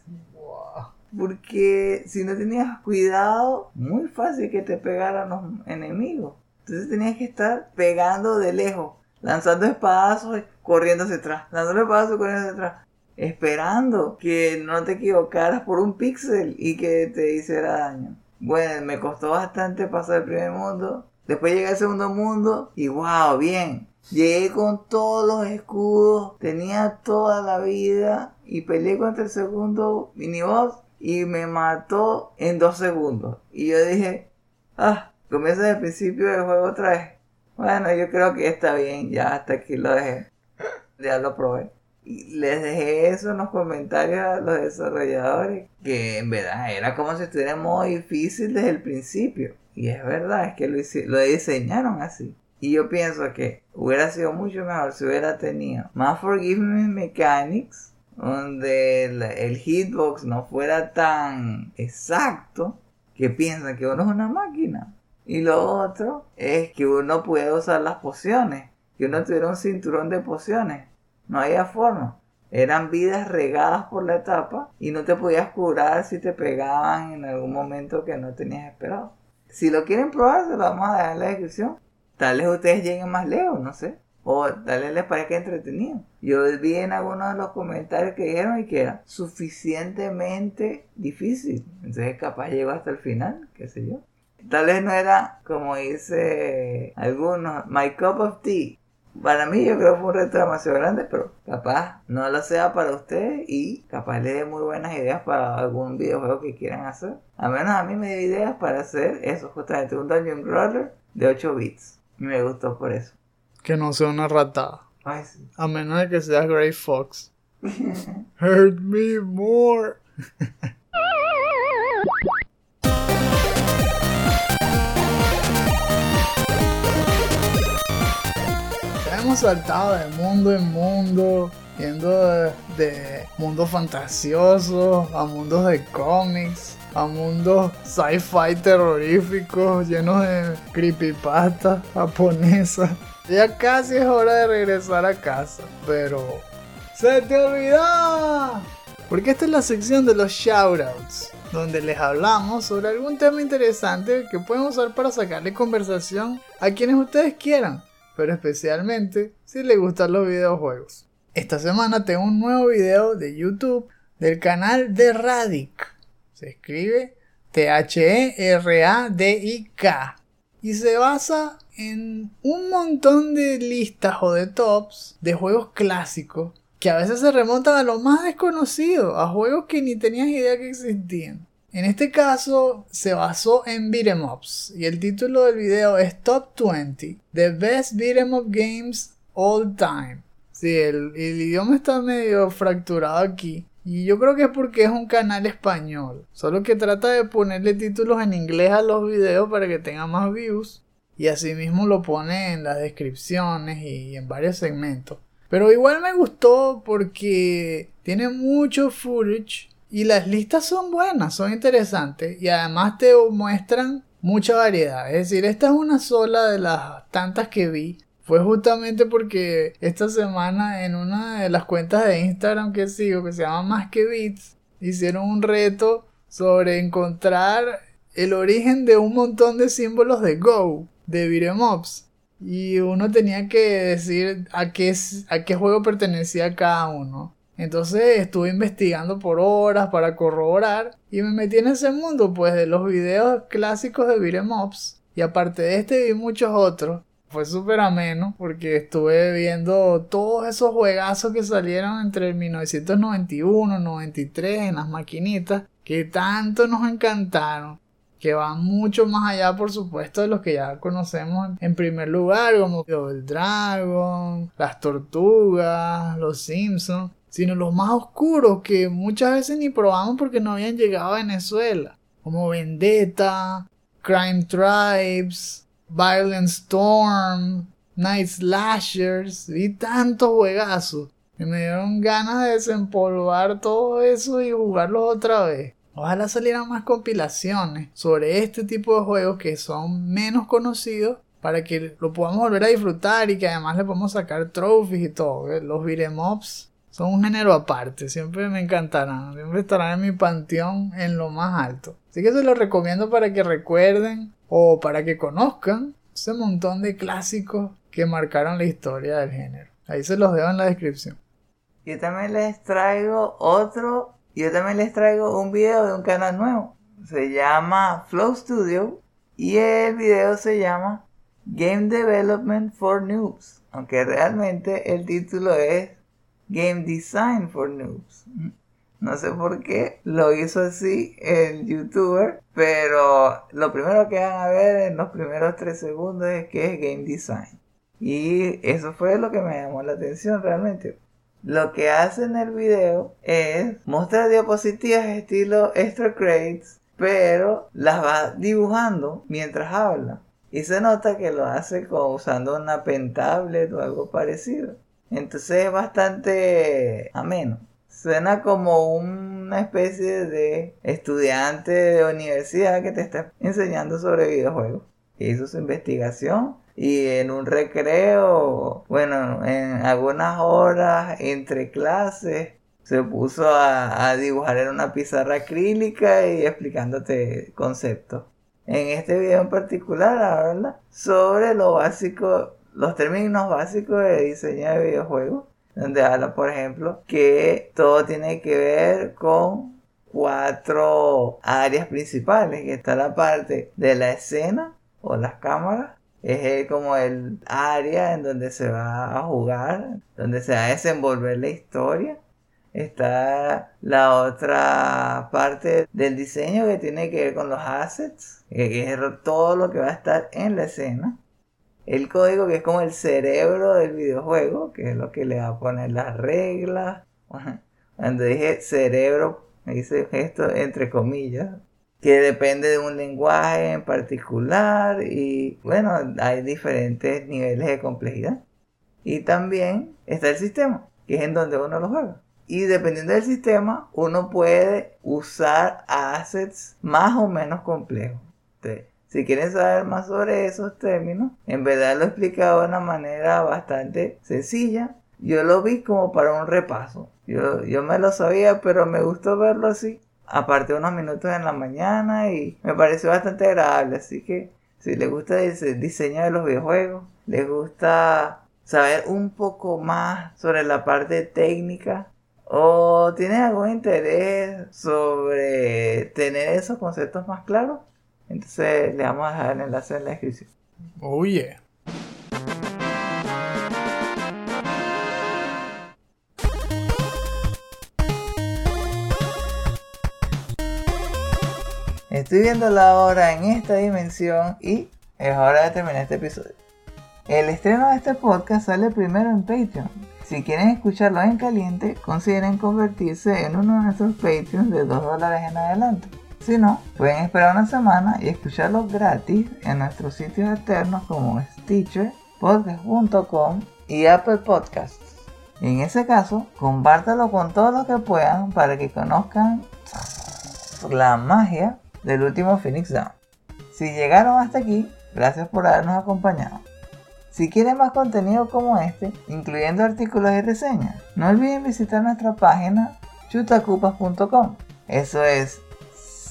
Porque si no tenías cuidado, muy fácil que te pegaran los enemigos. Entonces tenías que estar pegando de lejos, lanzando espadazos, corriendo hacia atrás, lanzando espadazos, corriendo hacia atrás, esperando que no te equivocaras por un píxel y que te hiciera daño. Bueno, me costó bastante pasar el primer mundo. Después llegué al segundo mundo y wow, bien. Llegué con todos los escudos, tenía toda la vida y peleé contra el segundo miniboss y me mató en dos segundos. Y yo dije, ah, comienza el principio del juego otra vez. Bueno, yo creo que está bien, ya hasta aquí lo dejé. Ya lo probé. Y les dejé eso en los comentarios a los desarrolladores, que en verdad era como si estuviera modo difícil desde el principio. Y es verdad, es que lo, lo diseñaron así. Y yo pienso que hubiera sido mucho mejor si hubiera tenido más Forgiveness Mechanics, donde el, el hitbox no fuera tan exacto que piensan que uno es una máquina. Y lo otro es que uno puede usar las pociones, que uno tuviera un cinturón de pociones. No había forma. Eran vidas regadas por la etapa y no te podías curar si te pegaban en algún momento que no tenías esperado. Si lo quieren probar, se lo vamos a dejar en la descripción. Tal vez ustedes lleguen más lejos, no sé. O tal vez les parezca entretenido. Yo vi en algunos de los comentarios que dijeron y que era suficientemente difícil. Entonces capaz llegó hasta el final, qué sé yo. Tal vez no era, como dice algunos, my cup of tea. Para mí yo creo que fue un reto demasiado grande, pero capaz no lo sea para ustedes y capaz le dé muy buenas ideas para algún videojuego que quieran hacer. A menos a mí me dio ideas para hacer eso, justamente un Dungeon Crawler de 8 bits. Y me gustó por eso. Que no sea una ratada. Ay, sí. A menos de que sea Grey Fox. [laughs] Hurt me more. [laughs] hemos saltado de mundo en mundo, yendo de, de mundos fantasiosos a mundos de cómics, a mundos sci-fi terroríficos llenos de creepypasta japonesa. Ya casi es hora de regresar a casa, pero ¡se te olvidó! Porque esta es la sección de los shoutouts, donde les hablamos sobre algún tema interesante que pueden usar para sacarle conversación a quienes ustedes quieran, pero especialmente si les gustan los videojuegos. Esta semana tengo un nuevo video de YouTube del canal de Radic. Se escribe T-H-E-R-A-D-I-K. Y se basa en un montón de listas o de tops de juegos clásicos que a veces se remontan a lo más desconocido, a juegos que ni tenías idea que existían. En este caso se basó en beat'em ups y el título del video es Top 20 The Best Beat'em Up Games All Time. Sí, el, el idioma está medio fracturado aquí. Y yo creo que es porque es un canal español. Solo que trata de ponerle títulos en inglés a los videos para que tenga más views. Y asimismo lo pone en las descripciones y en varios segmentos. Pero igual me gustó porque tiene mucho footage y las listas son buenas, son interesantes y además te muestran mucha variedad. Es decir, esta es una sola de las tantas que vi. Fue justamente porque esta semana en una de las cuentas de Instagram que sigo, que se llama Más que Beats, hicieron un reto sobre encontrar el origen de un montón de símbolos de Go, de ups. Y uno tenía que decir a qué, a qué juego pertenecía cada uno. Entonces estuve investigando por horas para corroborar y me metí en ese mundo pues de los videos clásicos de beat'em ups. Y aparte de este vi muchos otros. Fue súper ameno porque estuve viendo todos esos juegazos que salieron entre el 1991 y 93 en las maquinitas que tanto nos encantaron que van mucho más allá, por supuesto, de los que ya conocemos en primer lugar, como el Dragon, las tortugas, los Simpsons, sino los más oscuros que muchas veces ni probamos porque no habían llegado a Venezuela, como Vendetta, Crime Tribes, Violent Storm, Night Slashers, vi tantos juegazos que me dieron ganas de desempolvar todo eso y jugarlos otra vez. Ojalá salieran más compilaciones sobre este tipo de juegos que son menos conocidos para que lo podamos volver a disfrutar y que además le podamos sacar trophies y todo. Los beat'em ups son un género aparte, siempre me encantarán, siempre estarán en mi panteón en lo más alto. Así que se los recomiendo para que recuerden o para que conozcan ese montón de clásicos que marcaron la historia del género. Ahí se los dejo en la descripción. Yo también les traigo otro yo también les traigo un video de un canal nuevo. Se llama Flow Studio y el video se llama Game Development for Noobs. Aunque realmente el título es Game Design for Noobs. No sé por qué lo hizo así el youtuber, pero lo primero que van a ver en los primeros tres segundos es que es Game Design. Y eso fue lo que me llamó la atención realmente. Lo que hace en el video es mostrar diapositivas estilo extra credits, pero las va dibujando mientras habla. Y se nota que lo hace con, usando una pentablet o algo parecido. Entonces es bastante ameno. Suena como una especie de estudiante de universidad que te está enseñando sobre videojuegos. Hizo su investigación y en un recreo, bueno, en algunas horas entre clases, se puso a, dibujar en una pizarra acrílica y explicándote conceptos. En este video en particular habla sobre lo básico, los términos básicos de diseño de videojuegos, donde habla, por ejemplo, que todo tiene que ver con cuatro áreas principales, que está la parte de la escena o las cámaras, es como el área en donde se va a jugar, donde se va a desenvolver la historia. Está la otra parte del diseño que tiene que ver con los assets, que es todo lo que va a estar en la escena. El código que es como el cerebro del videojuego, que es lo que le va a poner las reglas. Cuando dije cerebro, me hice esto entre comillas, que depende de un lenguaje en particular y bueno, hay diferentes niveles de complejidad. Y también está el sistema, que es en donde uno lo juega. Y dependiendo del sistema, uno puede usar assets más o menos complejos. Si quieren saber más sobre esos términos, en verdad lo he explicado de una manera bastante sencilla. Yo lo vi como para un repaso. Yo, yo me lo sabía, pero me gustó verlo así aparte unos minutos en la mañana y me pareció bastante agradable. Así que si les gusta el diseño de los videojuegos, les gusta saber un poco más sobre la parte técnica o tienen algún interés sobre tener esos conceptos más claros, entonces le vamos a dejar el enlace en la descripción. Oye. Estoy viendo la hora en esta dimensión y es hora de terminar este episodio. El estreno de este podcast sale primero en Patreon. Si quieren escucharlo en caliente, consideren convertirse en uno de nuestros Patreons de 2 dólares en adelante. Si no, pueden esperar una semana y escucharlo gratis en nuestros sitios externos como Stitcher, podcast.com y Apple Podcasts. En ese caso, compártelo con todos los que puedan para que conozcan la magia del último Phoenix Down. Si llegaron hasta aquí, gracias por habernos acompañado. Si quieren más contenido como este, incluyendo artículos y reseñas, no olviden visitar nuestra página chutacupas.com. Eso es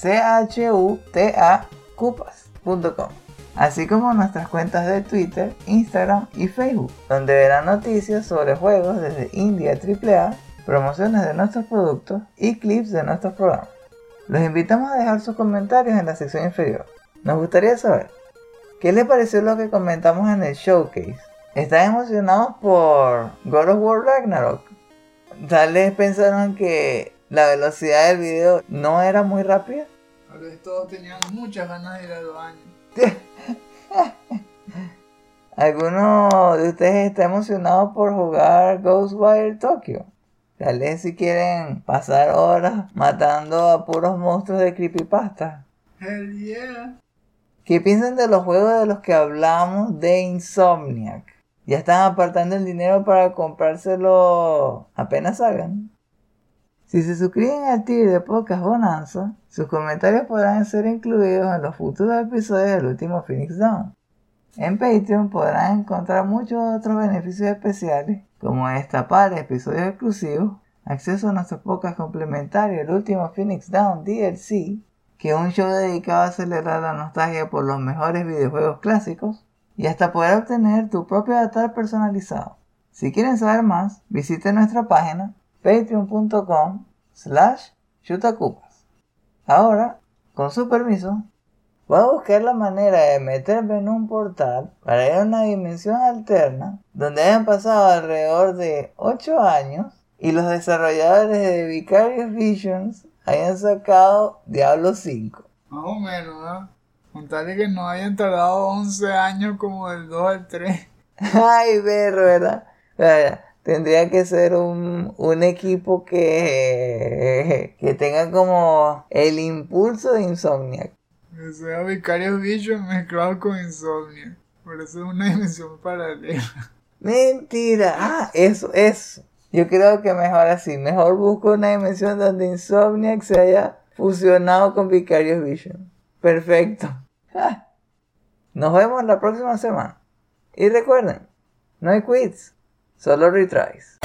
C-H-U-T-A cupas.com. Así como nuestras cuentas de Twitter, Instagram y Facebook, donde verán noticias sobre juegos desde India AAA, promociones de nuestros productos y clips de nuestros programas. Los invitamos a dejar sus comentarios en la sección inferior. Nos gustaría saber, ¿qué les pareció lo que comentamos en el showcase? ¿Están emocionados por God of War Ragnarok? Tal pensaron que la velocidad del video no era muy rápida. Tal vez todos tenían muchas ganas de ir al baño. [laughs] ¿Alguno de ustedes está emocionado por jugar Ghostwire Tokyo? Tal vez si quieren pasar horas matando a puros monstruos de creepypasta. Hell yeah. ¿Qué piensan de los juegos de los que hablamos de Insomniac? Ya están apartando el dinero para comprárselo apenas salgan. Si se suscriben al tier de Podcast Bonanza, sus comentarios podrán ser incluidos en los futuros episodios del último Phoenix Down. En Patreon podrán encontrar muchos otros beneficios especiales como destapar episodios exclusivos, acceso a nuestros podcasts complementarios, el último Phoenix Down DLC, que es un show dedicado a celebrar la nostalgia por los mejores videojuegos clásicos, y hasta poder obtener tu propio avatar personalizado. Si quieren saber más, visite nuestra página patreon.com slash chutacupas. Ahora, con su permiso, Voy a buscar la manera de meterme en un portal para ir a una dimensión alterna donde hayan pasado alrededor de 8 años y los desarrolladores de Vicarious Visions hayan sacado Diablo 5. Más o menos, ¿no? Contarle que no hayan tardado 11 años como del 2 al 3. [laughs] Ay, verlo, ¿verdad? Tendría que ser un, un equipo que, que tenga como el impulso de Insomniac. O sea, Vicarious Vision mezclado con Insomnia. Por eso es una dimensión paralela. Mentira. Ah, eso, eso. Yo creo que mejor así. Mejor busco una dimensión donde Insomniac se haya fusionado con Vicarious Vision. Perfecto. Nos vemos la próxima semana. Y recuerden, no hay quits, solo retries.